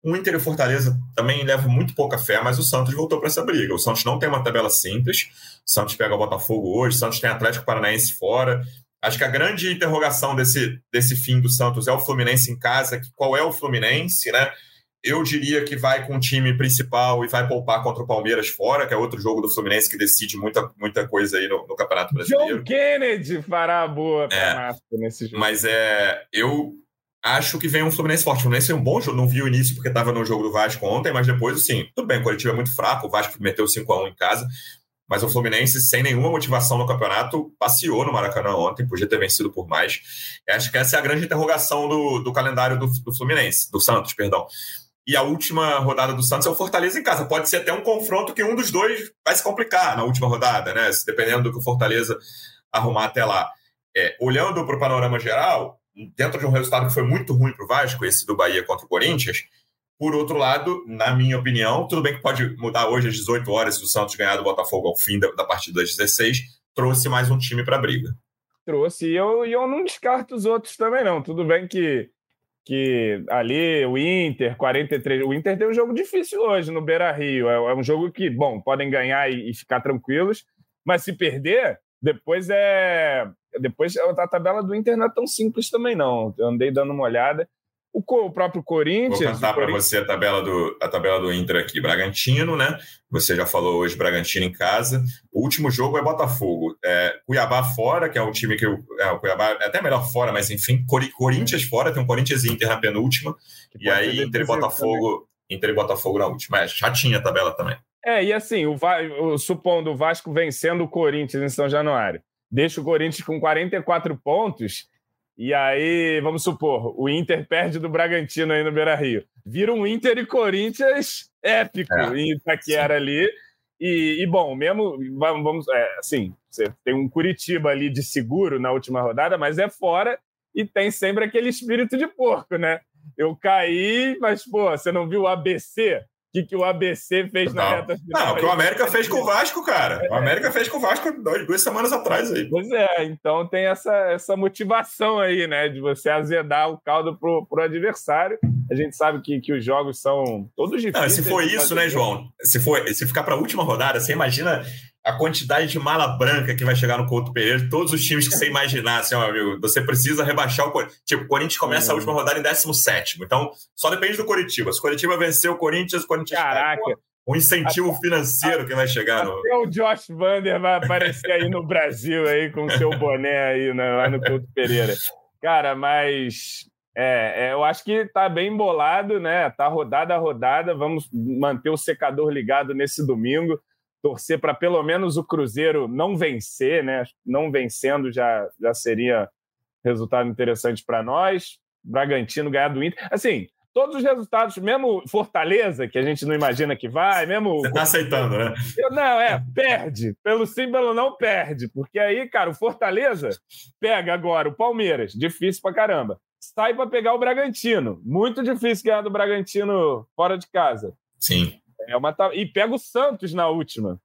Speaker 1: O Inter e o Fortaleza também levam muito pouca fé, mas o Santos voltou para essa briga. O Santos não tem uma tabela simples. O Santos pega o Botafogo hoje, o Santos tem Atlético Paranaense fora. Acho que a grande interrogação desse, desse fim do Santos é o Fluminense em casa. Que, qual é o Fluminense, né? Eu diria que vai com o time principal e vai poupar contra o Palmeiras fora, que é outro jogo do Fluminense que decide muita, muita coisa aí no, no Campeonato Brasileiro.
Speaker 3: John Kennedy fará a boa
Speaker 1: é, nesse jogo. Mas é, eu acho que vem um Fluminense forte. O Fluminense é um bom jogo, não vi o início porque estava no jogo do Vasco ontem, mas depois, assim, tudo bem, o coletivo é muito fraco, o Vasco meteu 5x1 em casa, mas o Fluminense, sem nenhuma motivação no campeonato, passeou no Maracanã ontem, podia ter vencido por mais. acho que essa é a grande interrogação do, do calendário do, do Fluminense, do Santos, perdão e a última rodada do Santos é o Fortaleza em casa. Pode ser até um confronto que um dos dois vai se complicar na última rodada, né? Dependendo do que o Fortaleza arrumar até lá. É, olhando para o panorama geral, dentro de um resultado que foi muito ruim para o Vasco, esse do Bahia contra o Corinthians, por outro lado, na minha opinião, tudo bem que pode mudar hoje às 18 horas se o Santos ganhar do Botafogo ao fim da, da partida das 16, trouxe mais um time para a briga.
Speaker 3: Trouxe, e eu, eu não descarto os outros também, não. Tudo bem que que ali o Inter, 43. O Inter tem um jogo difícil hoje no Beira Rio. É, é um jogo que, bom, podem ganhar e, e, ficar tranquilos, mas se perder, depois é. Depois a tabela do Inter não é tão simples também, não. Eu andei dando uma olhada. O, o próprio Corinthians.
Speaker 1: Vou contar para
Speaker 3: Corinthians...
Speaker 1: você a tabela, do, a tabela do Inter aqui. Bragantino, né? Você já falou hoje Bragantino em casa. O último jogo é Botafogo. É, Cuiabá fora, que é um time que. É, o Cuiabá é até melhor fora, mas enfim. Corinthians fora, tem um Corinthians e Inter na penúltima. e aí Inter e Botafogo. Inter e Botafogo na última. É, já tinha a tabela também.
Speaker 3: É, e assim, o, o, supondo o Vasco vencendo o Corinthians em São Januário, deixa o Corinthians com 44 pontos, e aí, vamos supor, o Inter perde do Bragantino aí no Beira Rio. Vira um Inter e Corinthians épico é, em Itaquera sim. ali. E, e, bom, mesmo, vamos, é, assim, você tem um Curitiba ali de seguro na última rodada, mas é fora e tem sempre aquele espírito de porco, né? Eu caí, mas, pô, você não viu o ABC? Que, que o ABC fez
Speaker 1: não.
Speaker 3: na reta
Speaker 1: final. Não, o que o América fez com o Vasco, cara. É. O América fez com o Vasco duas, duas semanas atrás aí.
Speaker 3: Pois é, então tem essa, essa motivação aí, né? De você azedar o caldo pro, pro adversário. A gente sabe que, que os jogos são todos difíceis.
Speaker 1: Não, se for isso, né, João? Se, for, se ficar para a última rodada, você imagina a quantidade de mala branca que vai chegar no Couto Pereira, todos os times que você imaginar, assim, meu amigo, você precisa rebaixar o Corinthians. Tipo, o Corinthians começa a última rodada em 17. Então, só depende do Coritiba. Se o Coritiba vencer o Corinthians, o Corinthians
Speaker 3: Caraca. Cai,
Speaker 1: um incentivo financeiro que vai chegar no.
Speaker 3: Até o Josh Vander vai aparecer aí no Brasil aí com o seu boné aí né, lá no Couto Pereira. Cara, mas é, é, eu acho que tá bem embolado, né? Tá rodada a rodada. Vamos manter o secador ligado nesse domingo torcer para pelo menos o Cruzeiro não vencer, né? Não vencendo já, já seria resultado interessante para nós. Bragantino ganhar do Inter. Assim, todos os resultados, mesmo Fortaleza, que a gente não imagina que vai, mesmo.
Speaker 1: Você está aceitando, né?
Speaker 3: Eu, não, é, perde. Pelo sim, pelo não, perde. Porque aí, cara, o Fortaleza pega agora o Palmeiras, difícil pra caramba. Sai para pegar o Bragantino. Muito difícil ganhar do Bragantino fora de casa.
Speaker 1: Sim.
Speaker 3: É uma E pega o Santos na última.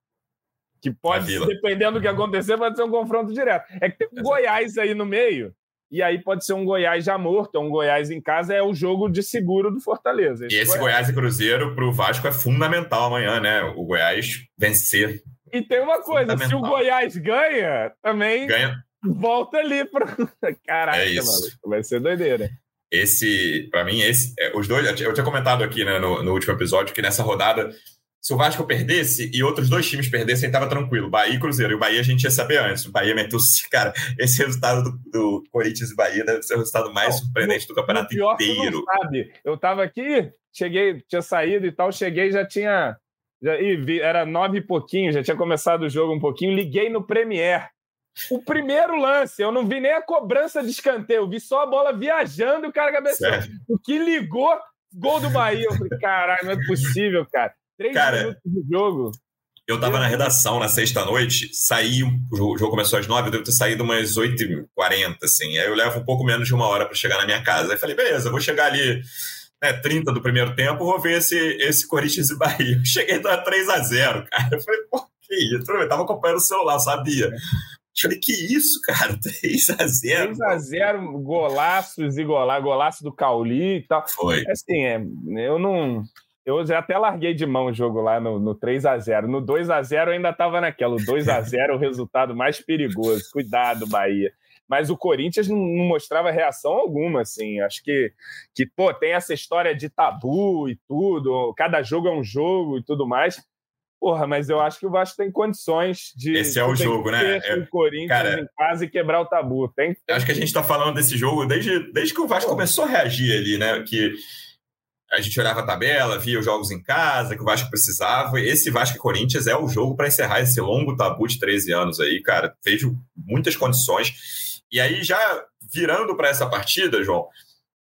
Speaker 3: Que pode, dependendo do que acontecer, pode ser um confronto direto. É que tem um Goiás aí no meio, e aí pode ser um Goiás já morto, é um Goiás em casa, é o jogo de seguro do Fortaleza.
Speaker 1: Esse e esse Goiás, Goiás e Cruzeiro para o Vasco é fundamental amanhã, né? O Goiás vencer.
Speaker 3: E tem uma coisa, se o Goiás ganha, também ganha. volta ali para. Caraca, é isso. Mano, vai ser doideira
Speaker 1: esse, para mim, esse, é, os dois, eu tinha comentado aqui né, no, no, último episódio que nessa rodada, se o Vasco perdesse e outros dois times perdessem, tava tranquilo. Bahia e Cruzeiro. E o Bahia a gente ia saber antes. O Bahia meteu, cara, esse resultado do, do Corinthians e Bahia deve ser o resultado mais não, surpreendente do campeonato pior inteiro.
Speaker 3: não sabe. Eu tava aqui, cheguei, tinha saído e tal, cheguei já tinha. Já, vi, era nove e pouquinho, já tinha começado o jogo um pouquinho. Liguei no Premier. O primeiro lance, eu não vi nem a cobrança de escanteio, eu vi só a bola viajando e o cara cabeceou. O que ligou, gol do Bahia. Eu falei, caralho, não é possível, cara. Três cara, minutos de jogo.
Speaker 1: Eu tava na redação na sexta-noite, saí, o jogo começou às nove, eu devo ter saído umas oito e quarenta, assim. Aí eu levo um pouco menos de uma hora para chegar na minha casa. Aí falei, beleza, vou chegar ali né, 30 do primeiro tempo, vou ver esse, esse Corinthians e Bahia. Cheguei a 3 a 0 cara. Eu falei, pô, que isso? Eu tava acompanhando o celular, sabia? Falei, que isso, cara? 3x0.
Speaker 3: 3x0, golaços e gola, golaço do Cauli e tal.
Speaker 1: Foi.
Speaker 3: Assim, é, eu não. Eu já até larguei de mão o jogo lá no, no 3x0. No 2x0 eu ainda estava naquela. O 2x0 é o resultado mais perigoso. Cuidado, Bahia. Mas o Corinthians não, não, mostrava reação alguma, assim. Acho que, que, pô, tem essa história de tabu e tudo. Cada jogo é um jogo e tudo mais. Porra, mas eu acho que o Vasco tem condições de.
Speaker 1: Esse é o jogo, né?
Speaker 3: É, o Corinthians cara, em casa e quebrar o tabu. Tem,
Speaker 1: tem... Acho que a gente está falando desse jogo desde, desde que o Vasco começou a reagir ali, né? Que a gente olhava a tabela, via os jogos em casa, que o Vasco precisava. Esse Vasco e Corinthians é o jogo para encerrar esse longo tabu de 13 anos aí, cara. Vejo muitas condições. E aí, já virando para essa partida, João,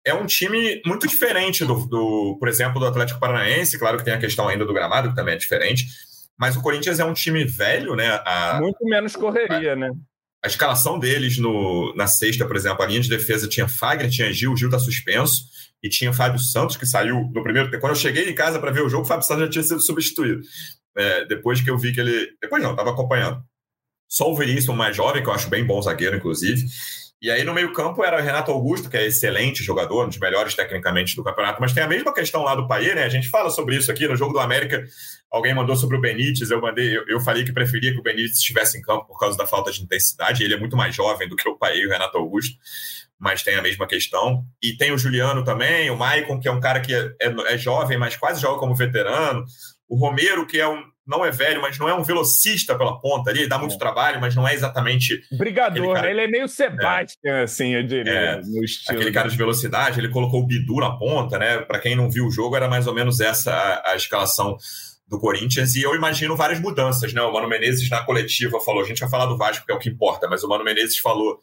Speaker 1: é um time muito diferente do, do, por exemplo, do Atlético Paranaense. Claro que tem a questão ainda do gramado, que também é diferente mas o Corinthians é um time velho, né? A,
Speaker 3: Muito menos correria, a, né?
Speaker 1: A escalação deles no, na sexta, por exemplo, a linha de defesa tinha Fagner, tinha Gil, o Gil tá suspenso, e tinha Fábio Santos, que saiu no primeiro tempo. Quando eu cheguei em casa para ver o jogo, o Fábio Santos já tinha sido substituído. É, depois que eu vi que ele. Depois não, estava acompanhando. Só o Veríssimo mais jovem, que eu acho bem bom zagueiro, inclusive. E aí no meio-campo era o Renato Augusto, que é excelente jogador, um dos melhores tecnicamente do campeonato, mas tem a mesma questão lá do Paier, né? A gente fala sobre isso aqui no jogo do América. Alguém mandou sobre o Benítez, eu mandei, eu, eu falei que preferia que o Benítez estivesse em campo por causa da falta de intensidade. Ele é muito mais jovem do que o Paier e o Renato Augusto, mas tem a mesma questão. E tem o Juliano também, o Maicon, que é um cara que é, é, é jovem, mas quase joga como veterano. O Romero, que é um, não é velho, mas não é um velocista pela ponta ali, dá muito é. trabalho, mas não é exatamente.
Speaker 3: Brigador, cara... ele é meio Sebastian, é. assim, eu diria, é.
Speaker 1: no estilo. Aquele cara de velocidade, ele colocou o Bidu na ponta, né? Para quem não viu o jogo, era mais ou menos essa a, a escalação do Corinthians, e eu imagino várias mudanças, né? O Mano Menezes na coletiva falou, a gente vai falar do Vasco, que é o que importa, mas o Mano Menezes falou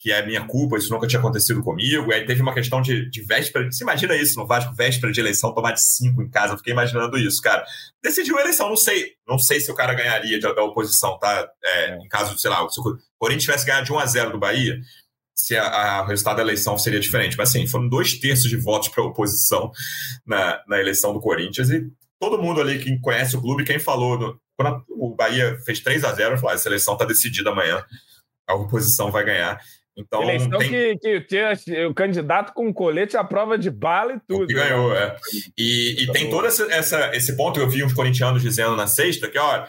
Speaker 1: que é minha culpa, isso nunca tinha acontecido comigo. E aí teve uma questão de, de véspera. Você imagina isso no Vasco, véspera de eleição, tomar de cinco em casa? Eu fiquei imaginando isso, cara. Decidiu a eleição, não sei. Não sei se o cara ganharia da oposição, tá? É. Em caso, sei lá, se o Corinthians tivesse ganhado de 1 a 0 do Bahia, se a, o resultado da eleição seria diferente. Mas assim, foram dois terços de votos para a oposição na, na eleição do Corinthians. E todo mundo ali que conhece o clube, quem falou. No, quando o Bahia fez 3 a 0 falou: ah, essa eleição está decidida amanhã, a oposição vai ganhar. Então,
Speaker 3: Eleição tem... que, que tinha o candidato com colete à prova de bala e tudo.
Speaker 1: que ganhou, né? é. E, e tem então, todo esse, essa, esse ponto, eu vi uns corintianos dizendo na sexta, que, ó,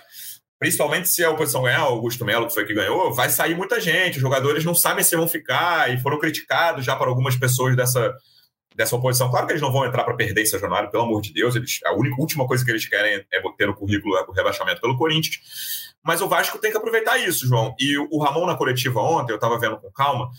Speaker 1: principalmente se a oposição ganhar, o Augusto Melo, que foi que ganhou, vai sair muita gente, os jogadores não sabem se vão ficar, e foram criticados já por algumas pessoas dessa, dessa oposição. Claro que eles não vão entrar para perder em São pelo amor de Deus, eles, a única, última coisa que eles querem é ter no currículo é o rebaixamento pelo Corinthians. Mas o Vasco tem que aproveitar isso, João. E o Ramon na coletiva ontem, eu estava vendo com calma,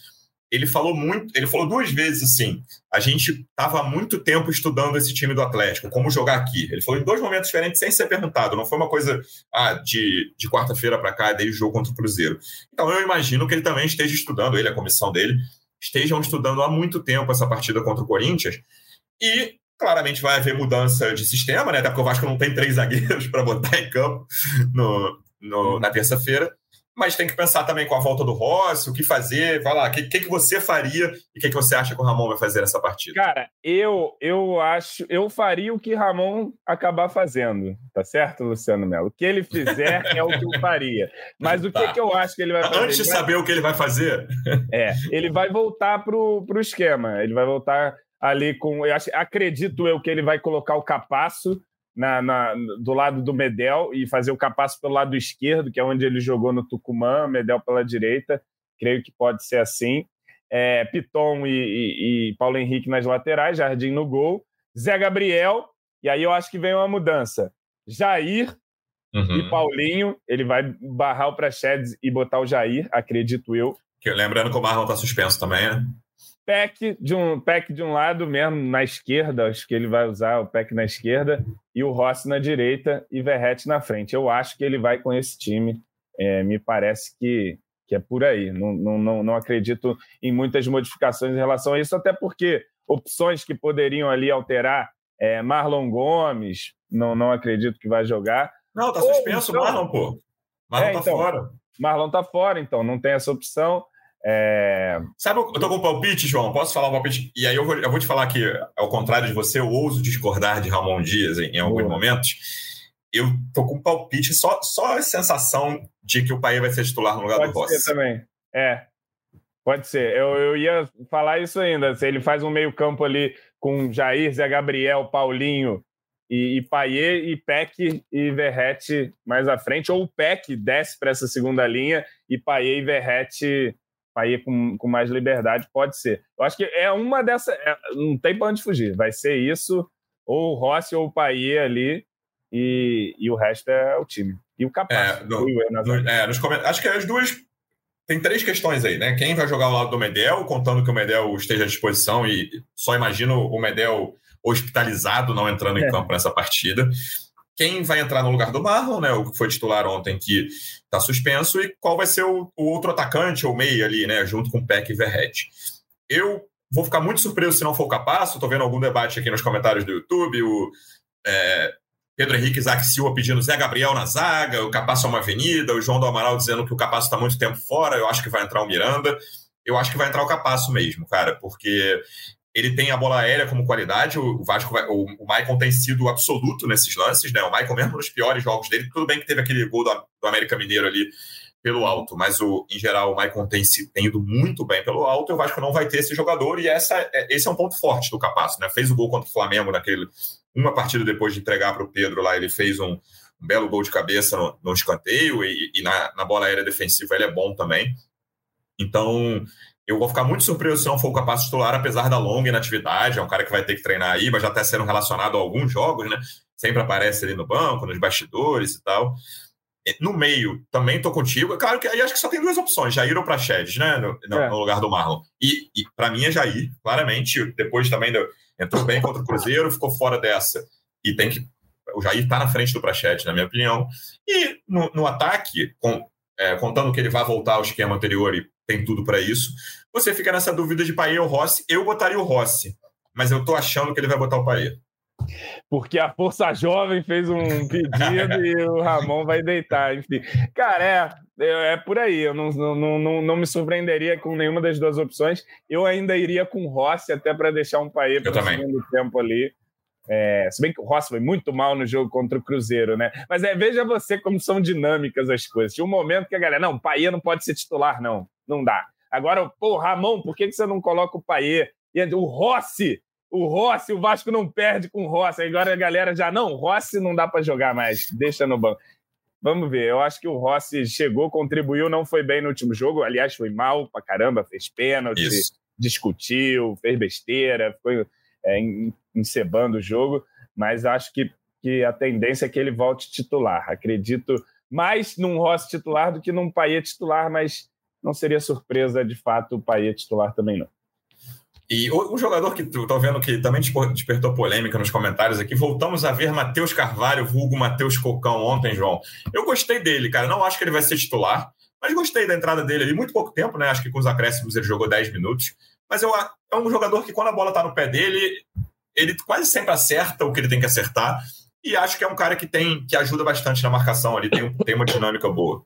Speaker 1: ele falou muito, ele falou duas vezes assim: a gente estava há muito tempo estudando esse time do Atlético, como jogar aqui. Ele falou em dois momentos diferentes sem ser perguntado, não foi uma coisa ah, de, de quarta-feira para cá, desde o jogo contra o Cruzeiro. Então eu imagino que ele também esteja estudando, ele, a comissão dele, estejam estudando há muito tempo essa partida contra o Corinthians. E claramente vai haver mudança de sistema, né? Até porque o Vasco não tem três zagueiros para botar em campo no, no, na terça-feira, mas tem que pensar também com a volta do Rossi, o que fazer, vai lá, o que, que, que, você faria e o que, que você acha que o Ramon vai fazer nessa partida?
Speaker 3: Cara, eu, eu acho, eu faria o que Ramon acabar fazendo, tá certo, Luciano Melo? O que ele fizer é o que eu faria. Mas o tá. que, que eu acho que ele vai fazer?
Speaker 1: Antes de saber o que ele vai fazer.
Speaker 3: É, ele vai voltar pro, pro esquema, ele vai voltar ali com, eu acho, acredito eu que ele vai colocar o Capasso na, na, do lado do Medel e fazer o Capasso pelo lado esquerdo, que é onde ele jogou no Tucumã, Medel pela direita. Creio que pode ser assim. É, Piton e, e, e, Paulo Henrique nas laterais, Jardim no gol. Zé Gabriel, e aí eu acho que vem uma mudança. Jair uhum. e Paulinho, ele vai barrar o Praxedes e botar o Jair, acredito eu.
Speaker 1: Que, lembrando que o Marlon está suspenso também, né?
Speaker 3: Peck de um Peck de um lado mesmo na esquerda, acho que ele vai usar o Peck na esquerda e o Rossi na direita e Verrete na frente. Eu acho que ele vai com esse time. É, me parece que, que é por aí. Não, não, não acredito em muitas modificações em relação a isso, até porque opções que poderiam ali alterar é, Marlon Gomes, não, não acredito que vai jogar.
Speaker 1: Não, tá suspenso o então, Marlon, pô. Marlon é, tá então, fora.
Speaker 3: Marlon tá fora, então não tem essa opção. É...
Speaker 1: Sabe, eu tô com um palpite, João. Posso falar um palpite? E aí eu vou, eu vou te falar que, ao contrário de você, eu ouso discordar de Ramon Dias em, em alguns momentos. Eu tô com um palpite, só, só a sensação de que o Paê vai ser titular no lugar
Speaker 3: Pode
Speaker 1: do Rossi.
Speaker 3: Também. É. Pode ser. Eu, eu ia falar isso ainda. Se ele faz um meio-campo ali com Jair, Zé Gabriel, Paulinho e, e Paier e Peck e Verrete mais à frente, ou o Peck desce para essa segunda linha e Paier e Verrete aí com, com mais liberdade, pode ser. Eu acho que é uma dessas. É, não tem para onde fugir. Vai ser isso, ou o Rossi ou o Paie ali, e, e o resto é o time. E o capaz.
Speaker 1: É, no, no, é, acho que as duas. Tem três questões aí, né? Quem vai jogar ao lado do Medel, contando que o Medel esteja à disposição, e só imagino o Medel hospitalizado não entrando em é. campo nessa partida quem vai entrar no lugar do Marlon, né, o que foi titular ontem, que está suspenso, e qual vai ser o, o, outro atacante ou meia ali, né, junto com Peck e Verret. Eu vou ficar muito surpreso se não for o Capasso, estou vendo algum debate aqui nos comentários do YouTube, o é, Pedro Henrique Isaac Silva pedindo Zé Gabriel na zaga, o Capasso é uma avenida, o João do Amaral dizendo que o Capasso está muito tempo fora, eu acho que vai entrar o Miranda, eu acho que vai entrar o Capasso mesmo, cara, porque ele tem a bola aérea como qualidade. O Vasco, o, o Maicon tem sido absoluto nesses lances, né? O Maicon, mesmo nos piores jogos dele, tudo bem que teve aquele gol do, do América Mineiro ali pelo alto, mas o, em geral o Maicon tem, tem ido muito bem pelo alto, e o Vasco não vai ter esse jogador, e essa, é, esse é um ponto forte do Capasso, né? Fez o gol contra o Flamengo naquele. Uma partida depois de entregar para o Pedro lá, ele fez um, um, belo gol de cabeça no, no escanteio, e, e na, na, bola aérea defensiva ele é bom também. Então, eu vou ficar muito surpreso se não for o Capasso titular, apesar da longa inatividade. É um cara que vai ter que treinar aí, mas já está sendo relacionado a alguns jogos, né? Sempre aparece ali no banco, nos bastidores e tal. No meio, também estou contigo. Claro que aí acho que só tem duas opções, Jair ou Praxedes, né? No, no, é. no, lugar do Marlon. E, e para mim é Jair, claramente. Depois também deu, entrou bem contra o Cruzeiro, ficou fora dessa. E tem que. O Jair está na frente do Praxedes, na minha opinião. E no, no ataque, com, é, contando que ele vai voltar ao esquema anterior e tem tudo para isso, você fica nessa dúvida de Paê ou Rossi. Eu botaria o Rossi, mas eu tô achando que ele vai botar o Paê
Speaker 3: porque a Força Jovem fez um pedido e o Ramon vai deitar. Enfim, cara, é, é, por aí. Eu não, não, não, não me surpreenderia com nenhuma das duas opções. Eu ainda iria com o Rossi, até para deixar um país para o segundo tempo ali. É, se bem que o Rossi foi muito mal no jogo contra o Cruzeiro, né? Mas é, veja você como são dinâmicas as coisas. Tinha um momento que a galera, não, o Paê não pode ser titular, não. Não dá. Agora, pô, Ramon, por que, que você não coloca o Paê? E o Rossi, o Rossi, o Vasco não perde com o Rossi. Agora a galera já, não, Rossi não dá para jogar mais, deixa no banco. Vamos ver, eu acho que o Rossi chegou, contribuiu, não foi bem no último jogo, aliás, foi mal pra caramba, fez pênalti, Isso. discutiu, fez besteira, foi é, encebando o jogo, mas acho que, que a tendência é que ele volte titular. Acredito mais num Rossi titular do que num Paier titular, mas não seria surpresa de fato o Paier titular também não.
Speaker 1: E um jogador que estou vendo que também despertou polêmica nos comentários aqui, voltamos a ver Matheus Carvalho, vulgo Matheus Cocão ontem, João. Eu gostei dele, cara. Não acho que ele vai ser titular, mas gostei da entrada dele ali. Muito pouco tempo, né? Acho que com os acréscimos ele jogou 10 minutos. Mas eu, é um jogador que, quando a bola está no pé dele, ele quase sempre acerta o que ele tem que acertar. E acho que é um cara que tem que ajuda bastante na marcação ali, tem, tem uma dinâmica boa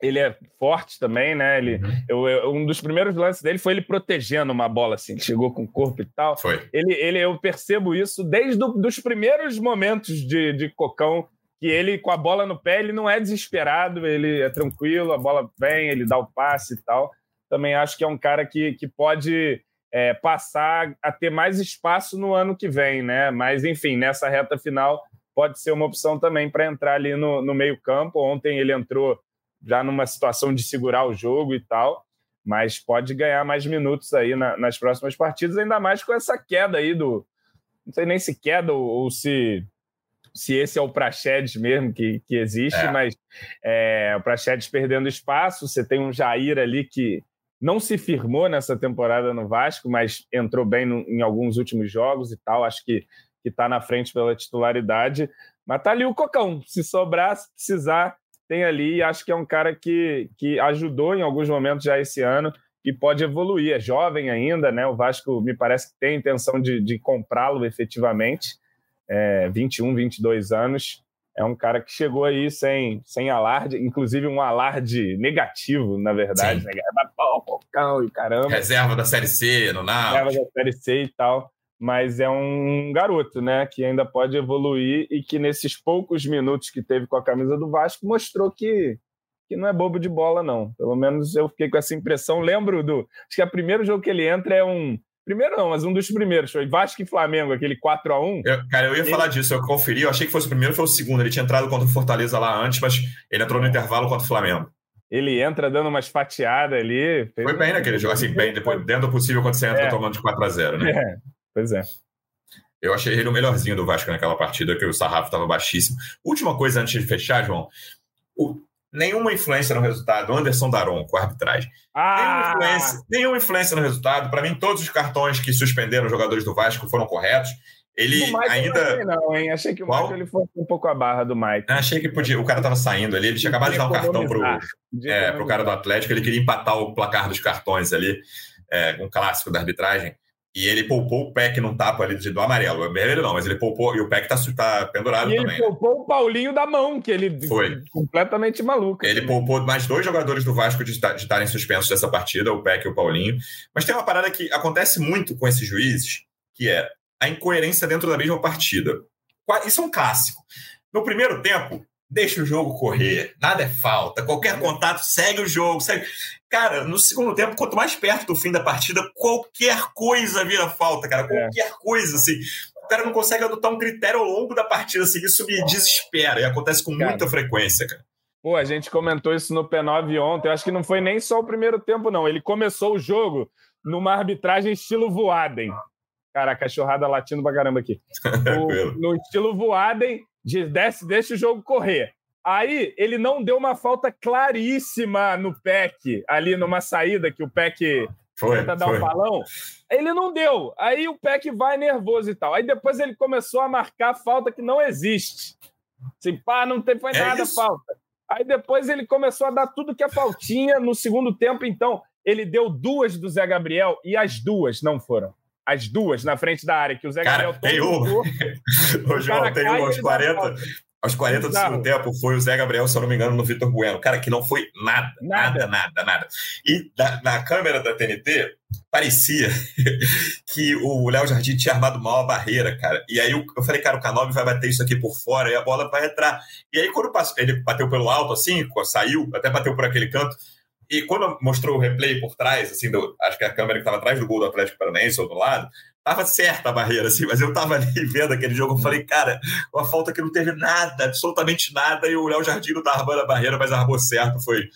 Speaker 3: ele é forte também, né? Ele, uhum. eu, eu, um dos primeiros lances dele foi ele protegendo uma bola, assim, chegou com o corpo e tal.
Speaker 1: Foi.
Speaker 3: Ele, ele, eu percebo isso desde os primeiros momentos de, de Cocão, que ele, com a bola no pé, ele não é desesperado, ele é tranquilo, a bola vem, ele dá o passe e tal. Também acho que é um cara que, que pode é, passar a ter mais espaço no ano que vem, né? Mas, enfim, nessa reta final pode ser uma opção também para entrar ali no, no meio-campo. Ontem ele entrou já numa situação de segurar o jogo e tal, mas pode ganhar mais minutos aí na, nas próximas partidas, ainda mais com essa queda aí do. Não sei nem se queda ou, ou se se esse é o Praxedes mesmo que, que existe, é. mas é, o Praxedes perdendo espaço, você tem um Jair ali que não se firmou nessa temporada no Vasco, mas entrou bem no, em alguns últimos jogos e tal, acho que está na frente pela titularidade, mas tá ali o Cocão, se sobrar, se precisar, tem ali e acho que é um cara que, que ajudou em alguns momentos já esse ano e pode evoluir. É jovem ainda, né? O Vasco me parece que tem intenção de, de comprá-lo efetivamente. É, 21, 22 anos. É um cara que chegou aí sem, sem alarde, inclusive um alarde negativo, na verdade. Né? Pau, e caramba.
Speaker 1: Reserva da Série C no Náutico.
Speaker 3: Reserva da Série C e tal mas é um garoto, né, que ainda pode evoluir e que nesses poucos minutos que teve com a camisa do Vasco mostrou que, que não é bobo de bola, não. Pelo menos eu fiquei com essa impressão. Lembro do. Acho que o primeiro jogo que ele entra é um. Primeiro não, mas um dos primeiros. Foi Vasco e Flamengo, aquele 4 a 1
Speaker 1: eu, Cara, eu ia ele... falar disso, eu conferi, eu achei que fosse o primeiro, foi o segundo. Ele tinha entrado contra o Fortaleza lá antes, mas ele entrou no intervalo contra o Flamengo.
Speaker 3: Ele entra dando umas fatiadas ali.
Speaker 1: Foi bem naquele jogo, assim, bem, depois, dentro do possível quando você entra é. tomando de 4 a 0 né?
Speaker 3: É. Pois é.
Speaker 1: Eu achei ele o melhorzinho do Vasco naquela partida, que o sarrafo estava baixíssimo. Última coisa antes de fechar, João. O, nenhuma influência no resultado. Anderson Daron com a arbitragem. Ah! Nenhuma, influência, nenhuma influência no resultado. Para mim, todos os cartões que suspenderam os jogadores do Vasco foram corretos. Ele ainda.
Speaker 3: Não, não, hein? Achei que o Qual? Michael ele foi um pouco a barra do Mike.
Speaker 1: Achei que podia. O cara estava saindo ali, ele tinha acabado de dar um cartão pro, é, pro cara do Atlético, ele queria empatar o placar dos cartões ali, é, um clássico da arbitragem. E ele poupou o Peck num tapa ali do amarelo. O vermelho não, mas ele poupou. E o Peck tá, tá pendurado e também.
Speaker 3: Ele poupou o Paulinho da mão, que ele foi completamente maluco.
Speaker 1: Ele poupou mais dois jogadores do Vasco de estarem suspensos dessa partida, o Peck e o Paulinho. Mas tem uma parada que acontece muito com esses juízes, que é a incoerência dentro da mesma partida. Isso é um clássico. No primeiro tempo, deixa o jogo correr, nada é falta, qualquer contato segue o jogo, segue. Cara, no segundo tempo, quanto mais perto do fim da partida, qualquer coisa vira falta, cara, é. qualquer é. coisa, assim. O cara não consegue adotar um critério ao longo da partida, assim, isso me desespera e acontece com cara. muita frequência, cara.
Speaker 3: Pô, a gente comentou isso no P9 ontem. Eu acho que não foi nem só o primeiro tempo, não. Ele começou o jogo numa arbitragem estilo Voaden. Cara, a cachorrada latindo pra caramba aqui. O, no estilo Voaden, de desce, deixa o jogo correr. Aí ele não deu uma falta claríssima no PEC, ali numa saída que o PEC foi, tenta dar o um balão. Ele não deu. Aí o PEC vai nervoso e tal. Aí depois ele começou a marcar falta que não existe. Assim, pá, não tem, foi é nada isso? falta. Aí depois ele começou a dar tudo que é faltinha no segundo tempo, então ele deu duas do Zé Gabriel e as duas não foram as duas na frente da área, que o Zé
Speaker 1: Cara,
Speaker 3: Gabriel
Speaker 1: tem uma. Ô, João, tem uma aos 40. Aos 40 do segundo tempo foi o Zé Gabriel, se eu não me engano, no Vitor Bueno. Cara, que não foi nada, nada, nada, nada. E da, na câmera da TNT, parecia que o Léo Jardim tinha armado mal a barreira, cara. E aí eu, eu falei, cara, o Canove vai bater isso aqui por fora e a bola vai entrar. E aí quando passou, ele bateu pelo alto, assim, saiu, até bateu por aquele canto. E quando mostrou o replay por trás, assim, do, acho que a câmera que estava atrás do gol do Atlético Paranaense ou do lado, tava certa a barreira, assim, mas eu tava ali vendo aquele jogo, eu falei, cara, uma falta que não teve nada, absolutamente nada, e o Léo Jardim não tá armando a barreira, mas armou certo, foi,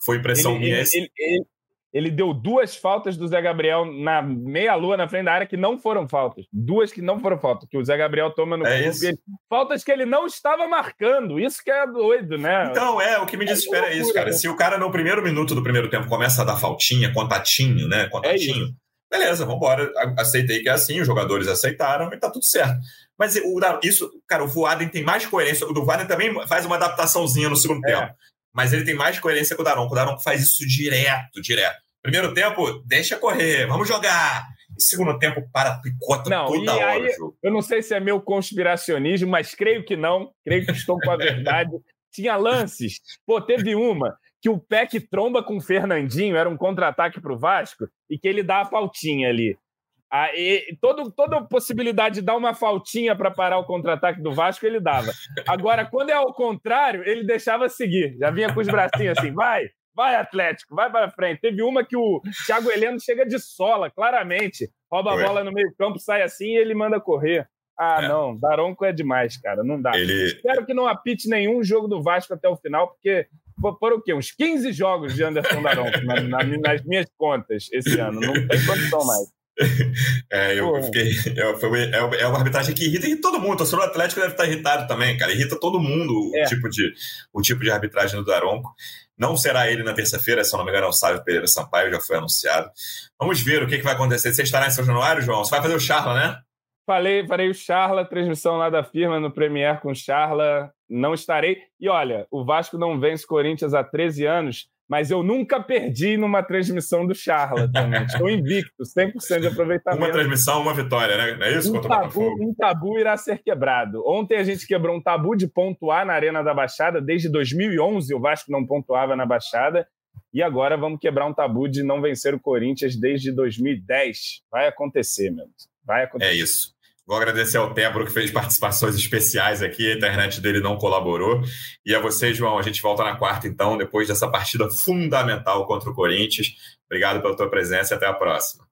Speaker 1: foi impressão
Speaker 3: ele,
Speaker 1: minha.
Speaker 3: Ele, ele, ele deu duas faltas do Zé Gabriel na meia-lua na frente da área que não foram faltas. Duas que não foram faltas, que o Zé Gabriel toma no
Speaker 1: é
Speaker 3: clube. Faltas que ele não estava marcando. Isso que é doido, né?
Speaker 1: Então, é, o que me é desespera é, é isso, cara. Né? Se o cara no primeiro minuto do primeiro tempo começa a dar faltinha, contatinho, né? Contatinho. É beleza, vambora. Aceitei que é assim, os jogadores aceitaram e tá tudo certo. Mas o, isso, cara, o Voaden tem mais coerência. O do Voaden também faz uma adaptações no segundo é. tempo mas ele tem mais coerência que o Daronco. O Daronco faz isso direto, direto. Primeiro tempo, deixa correr, vamos jogar. E segundo tempo, para, picota não, toda hora aí,
Speaker 3: Eu não sei se é meu conspiracionismo, mas creio que não. Creio que estou com a verdade. Tinha lances. Pô, teve uma que o Peck tromba com o Fernandinho, era um contra-ataque para o Vasco, e que ele dá a faltinha ali. Aí, todo, toda possibilidade de dar uma faltinha para parar o contra-ataque do Vasco, ele dava. Agora, quando é ao contrário, ele deixava seguir. Já vinha com os bracinhos assim, vai, vai Atlético, vai para frente. Teve uma que o Thiago Heleno chega de sola, claramente. Rouba a bola no meio campo, sai assim e ele manda correr. Ah, é. não, Daronco é demais, cara, não dá. Ele... Espero que não apite nenhum jogo do Vasco até o final, porque foram o quê? Uns 15 jogos de Anderson Daronco na, na, nas minhas contas esse ano. Não tem condição mais.
Speaker 1: É, eu fiquei. Eu, foi, é, é uma arbitragem que irrita, irrita todo mundo. O torcedor Atlético deve estar irritado também, cara. Irrita todo mundo é. o, tipo de, o tipo de arbitragem do Daronco. Não será ele na terça-feira, se eu não me engano, é o Sávio Pereira Sampaio, já foi anunciado. Vamos ver o que, que vai acontecer. Você estará em São Januário, João? Você vai fazer o Charla, né?
Speaker 3: Falei, farei o Charla, transmissão lá da firma no Premier com o Charla. Não estarei. E olha, o Vasco não vence Corinthians há 13 anos mas eu nunca perdi numa transmissão do Charla também. Estou invicto, 100% de aproveitamento.
Speaker 1: Uma transmissão, uma vitória, né? Não é isso?
Speaker 3: Um tabu, um tabu irá ser quebrado. Ontem a gente quebrou um tabu de pontuar na Arena da Baixada. Desde 2011 o Vasco não pontuava na Baixada. E agora vamos quebrar um tabu de não vencer o Corinthians desde 2010. Vai acontecer, meu. Vai acontecer.
Speaker 1: É isso. Vou agradecer ao Tebro, que fez participações especiais aqui, a internet dele não colaborou. E a você, João, a gente volta na quarta, então, depois dessa partida fundamental contra o Corinthians. Obrigado pela tua presença e até a próxima.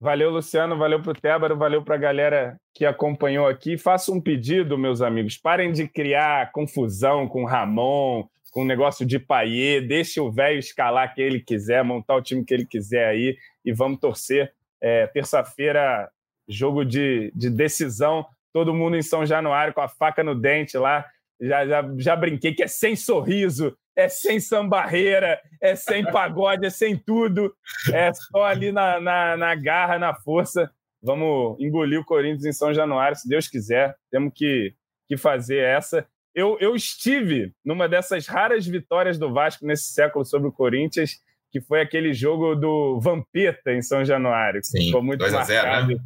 Speaker 3: Valeu, Luciano, valeu para o Tébaro, valeu para a galera que acompanhou aqui. Faço um pedido, meus amigos, parem de criar confusão com Ramon, com o negócio de Paiê, deixe o velho escalar quem ele quiser, montar o time que ele quiser aí e vamos torcer. É, Terça-feira jogo de, de decisão, todo mundo em São Januário com a faca no dente lá. Já, já, já brinquei que é sem sorriso, é sem sambarreira, é sem pagode, é sem tudo, é só ali na, na, na garra, na força. Vamos engolir o Corinthians em São Januário, se Deus quiser. Temos que, que fazer essa. Eu, eu estive numa dessas raras vitórias do Vasco nesse século sobre o Corinthians que foi aquele jogo do Vampeta em São Januário.
Speaker 1: Sim, ficou muito 2 a 0 né?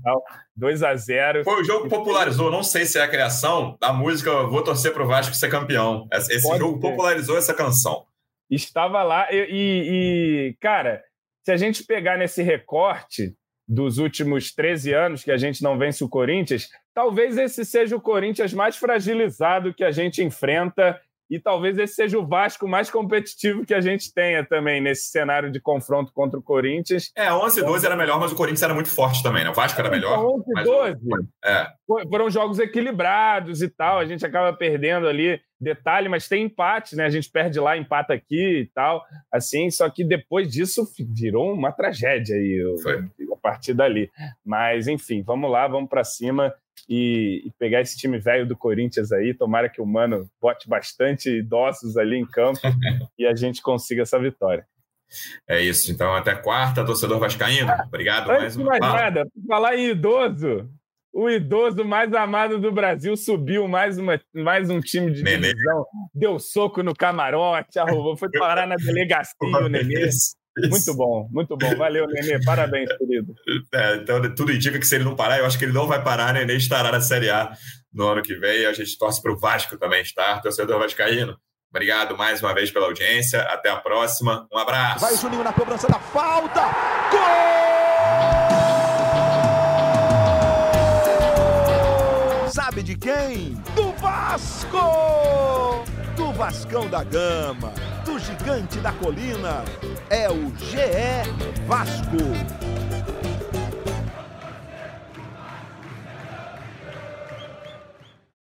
Speaker 3: 2 a 0
Speaker 1: Foi o jogo que popularizou, não sei se é a criação da música Vou Torcer pro Vasco ser campeão. Esse Pode jogo ser. popularizou essa canção.
Speaker 3: Estava lá e, e, e, cara, se a gente pegar nesse recorte dos últimos 13 anos que a gente não vence o Corinthians, talvez esse seja o Corinthians mais fragilizado que a gente enfrenta e talvez esse seja o Vasco mais competitivo que a gente tenha também nesse cenário de confronto contra o Corinthians.
Speaker 1: É, 11 e 12 era melhor, mas o Corinthians era muito forte também, né? O Vasco era melhor.
Speaker 3: 11 e 12 é. foram jogos equilibrados e tal, a gente acaba perdendo ali detalhe, mas tem empate, né? A gente perde lá, empata aqui e tal, assim, só que depois disso virou uma tragédia aí, Foi. a partir dali. Mas, enfim, vamos lá, vamos para cima e, e, pegar esse time velho do Corinthians aí. Tomara que o Mano bote bastante idosos ali em campo e a gente consiga essa vitória.
Speaker 1: É isso. Então, até quarta, torcedor Vascaíno. Obrigado
Speaker 3: Antes mais uma mais nada, falar em idoso, o idoso mais amado do Brasil subiu mais, uma, mais um time de Nenê. divisão, deu soco no camarote, arrumou, foi parar na delegacia o Nenê. Muito bom, muito bom. Valeu, Nenê. Parabéns, querido.
Speaker 1: É, então, tudo indica que se ele não parar, eu acho que ele não vai parar. Nenê estará na Série A no ano que vem. A gente torce para o Vasco também estar. Torcedor Vascaíno, obrigado mais uma vez pela audiência. Até a próxima. Um abraço.
Speaker 4: Vai Juninho na cobrança da falta. Gol! Sabe de quem? Do Vasco! Do Vascão da Gama do gigante da colina é o GE Vasco.